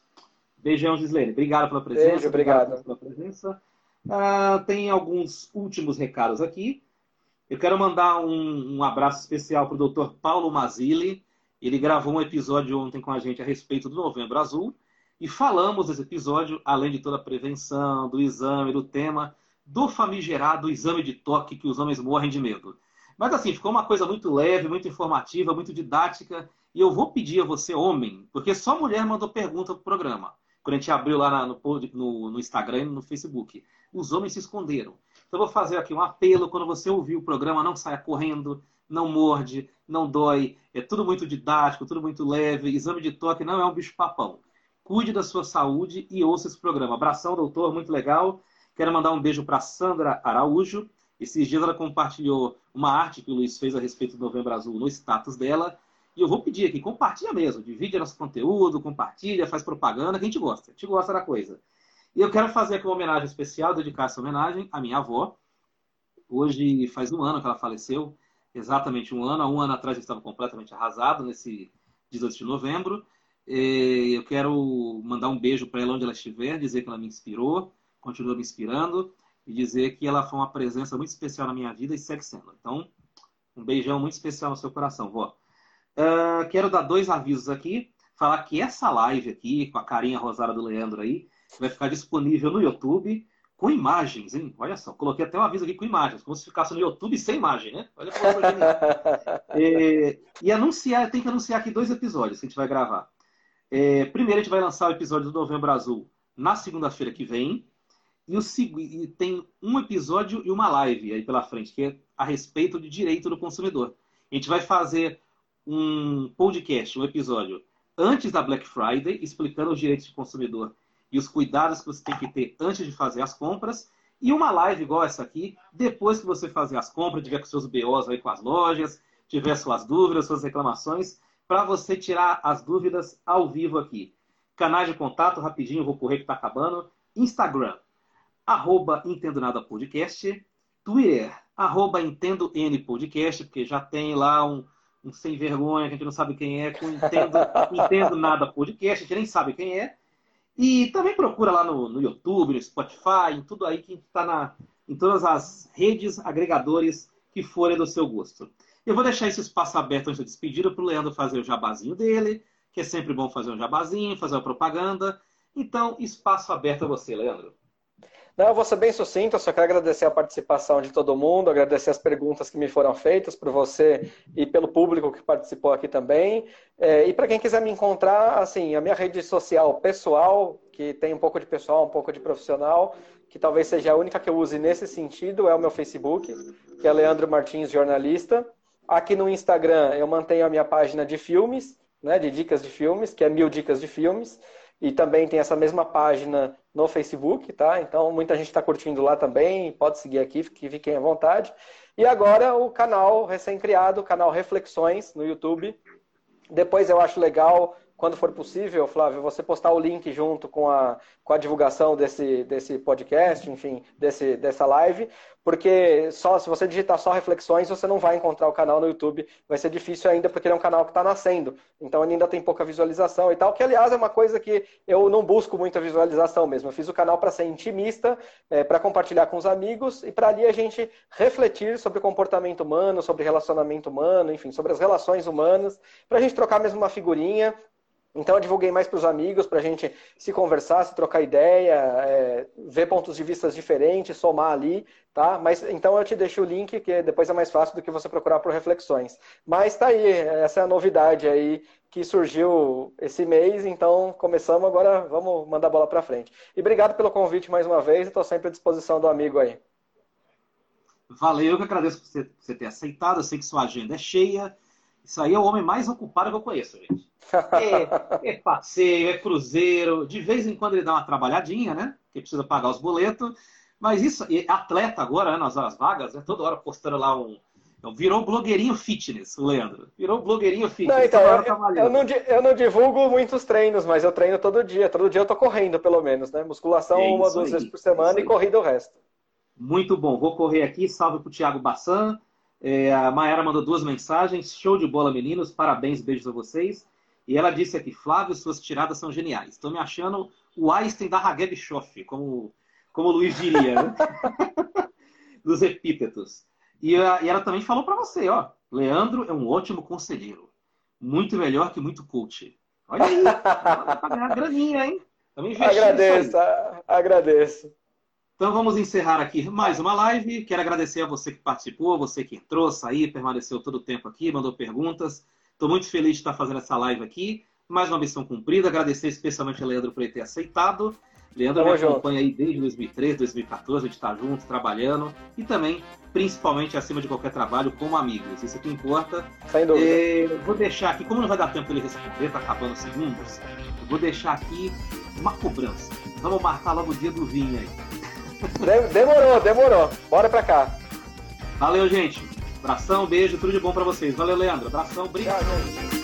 Beijão, Gislene. Obrigado pela presença. Beijo, obrigado. Pela presença. Ah, tem alguns últimos recados aqui. Eu quero mandar um, um abraço especial para o Dr. Paulo Mazili. Ele gravou um episódio ontem com a gente a respeito do Novembro Azul. E falamos nesse episódio, além de toda a prevenção, do exame, do tema, do famigerado exame de toque que os homens morrem de medo. Mas assim, ficou uma coisa muito leve, muito informativa, muito didática. E eu vou pedir a você, homem, porque só mulher mandou pergunta pro programa. Quando a gente abriu lá no, no, no Instagram e no Facebook. Os homens se esconderam. Então vou fazer aqui um apelo. Quando você ouvir o programa, não saia correndo, não morde, não dói. É tudo muito didático, tudo muito leve. Exame de toque não é um bicho-papão. Cuide da sua saúde e ouça esse programa. Abração, doutor, muito legal. Quero mandar um beijo para Sandra Araújo. Esses dias ela compartilhou uma arte que o Luiz fez a respeito do Novembro Azul no status dela. E eu vou pedir aqui, compartilha mesmo, divide nosso conteúdo, compartilha, faz propaganda, que a gente gosta, a gente gosta da coisa. E eu quero fazer aqui uma homenagem especial, dedicar essa homenagem à minha avó. Hoje faz um ano que ela faleceu, exatamente um ano. Há um ano atrás eu estava completamente arrasado, nesse 18 de novembro. Eu quero mandar um beijo para ela onde ela estiver, dizer que ela me inspirou, continua me inspirando e dizer que ela foi uma presença muito especial na minha vida e segue sendo. Então, um beijão muito especial no seu coração, vó. Uh, quero dar dois avisos aqui. Falar que essa live aqui, com a carinha rosada do Leandro aí, vai ficar disponível no YouTube com imagens, hein? Olha só, coloquei até um aviso aqui com imagens, como se ficasse no YouTube sem imagem, né? Olha [LAUGHS] é, E anunciar, tem que anunciar aqui dois episódios que a gente vai gravar. É, primeiro a gente vai lançar o episódio do Novembro Azul na segunda-feira que vem. E, o, e tem um episódio e uma live aí pela frente, que é a respeito de direito do consumidor. A gente vai fazer um podcast, um episódio, antes da Black Friday, explicando os direitos do consumidor e os cuidados que você tem que ter antes de fazer as compras. E uma live igual essa aqui, depois que você fazer as compras, tiver com seus BOs aí com as lojas, tiver suas dúvidas, suas reclamações, para você tirar as dúvidas ao vivo aqui. Canais de contato, rapidinho, vou correr que está acabando. Instagram, arroba Entendo Nada Podcast. Twitter, arroba Entendo N Podcast, porque já tem lá um, um sem vergonha, que a gente não sabe quem é, com Entendo, [LAUGHS] Entendo Nada Podcast, a gente nem sabe quem é. E também procura lá no, no YouTube, no Spotify, em tudo aí que está em todas as redes agregadores que forem do seu gosto. Eu vou deixar esse espaço aberto antes de despedir para o Leandro fazer o jabazinho dele, que é sempre bom fazer um jabazinho, fazer uma propaganda. Então, espaço aberto a você, Leandro. Não, eu vou ser bem sucinto, só quero agradecer a participação de todo mundo, agradecer as perguntas que me foram feitas por você e pelo público que participou aqui também. É, e para quem quiser me encontrar, assim, a minha rede social pessoal, que tem um pouco de pessoal, um pouco de profissional, que talvez seja a única que eu use nesse sentido, é o meu Facebook, que é Leandro Martins Jornalista. Aqui no Instagram eu mantenho a minha página de filmes, né, de dicas de filmes, que é Mil Dicas de Filmes. E também tem essa mesma página no Facebook, tá? Então muita gente está curtindo lá também, pode seguir aqui, fiquem à vontade. E agora o canal recém-criado, o canal Reflexões no YouTube. Depois eu acho legal quando for possível, Flávio, você postar o link junto com a, com a divulgação desse, desse podcast, enfim, desse, dessa live, porque só se você digitar só reflexões, você não vai encontrar o canal no YouTube. Vai ser difícil ainda, porque ele é um canal que está nascendo. Então ele ainda tem pouca visualização e tal, que aliás é uma coisa que eu não busco muita visualização mesmo. Eu fiz o canal para ser intimista, é, para compartilhar com os amigos e para ali a gente refletir sobre comportamento humano, sobre relacionamento humano, enfim, sobre as relações humanas, para a gente trocar mesmo uma figurinha então eu divulguei mais para os amigos, para a gente se conversar, se trocar ideia, é, ver pontos de vista diferentes, somar ali, tá? Mas então eu te deixo o link, que depois é mais fácil do que você procurar por reflexões. Mas tá aí, essa é a novidade aí que surgiu esse mês, então começamos, agora vamos mandar a bola para frente. E obrigado pelo convite mais uma vez, estou sempre à disposição do amigo aí. Valeu, eu que agradeço por você, ter aceitado, eu sei que sua agenda é cheia, isso aí é o homem mais ocupado que eu conheço, gente. É, [LAUGHS] é, passeio, é cruzeiro. De vez em quando ele dá uma trabalhadinha, né? Que precisa pagar os boletos. Mas isso, atleta agora, né, nas horas vagas, né, toda hora postando lá um. Virou blogueirinho fitness, o Leandro. Virou blogueirinho fitness. Não, então, eu, eu, não, eu, não, divulgo muitos treinos, mas eu treino todo dia. Todo dia eu tô correndo, pelo menos, né? Musculação é uma, duas aí, vezes por semana e corrida o resto. Muito bom. Vou correr aqui. Salve pro Thiago Bassan. É, a Mayara mandou duas mensagens. Show de bola, meninos. Parabéns, beijos a vocês. E ela disse aqui, Flávio, suas tiradas são geniais. Estou me achando o Einstein da Hageb Schoff, como, como o Luiz diria, né? [LAUGHS] Dos epítetos. E, e ela também falou para você, ó, Leandro é um ótimo conselheiro. Muito melhor que muito coach. Olha aí, [LAUGHS] ganhar graninha, hein? Agradeço, agradeço. Então vamos encerrar aqui mais uma live. Quero agradecer a você que participou, você que entrou, saiu, permaneceu todo o tempo aqui, mandou perguntas. Estou muito feliz de estar fazendo essa live aqui. Mais uma missão cumprida. Agradecer especialmente a Leandro por ele ter aceitado. Leandro Tamo me acompanha aí desde 2013, 2014, a gente está junto, trabalhando. E também, principalmente, acima de qualquer trabalho, como amigos. Isso é que importa. Sem dúvida. É, vou deixar aqui, como não vai dar tempo ele responder, está acabando segundos, eu vou deixar aqui uma cobrança. Vamos marcar logo o dia do vinho aí. Demorou, demorou. Bora pra cá. Valeu, gente. Abração, beijo, tudo de bom para vocês. Valeu, Leandro. Abração, obrigado.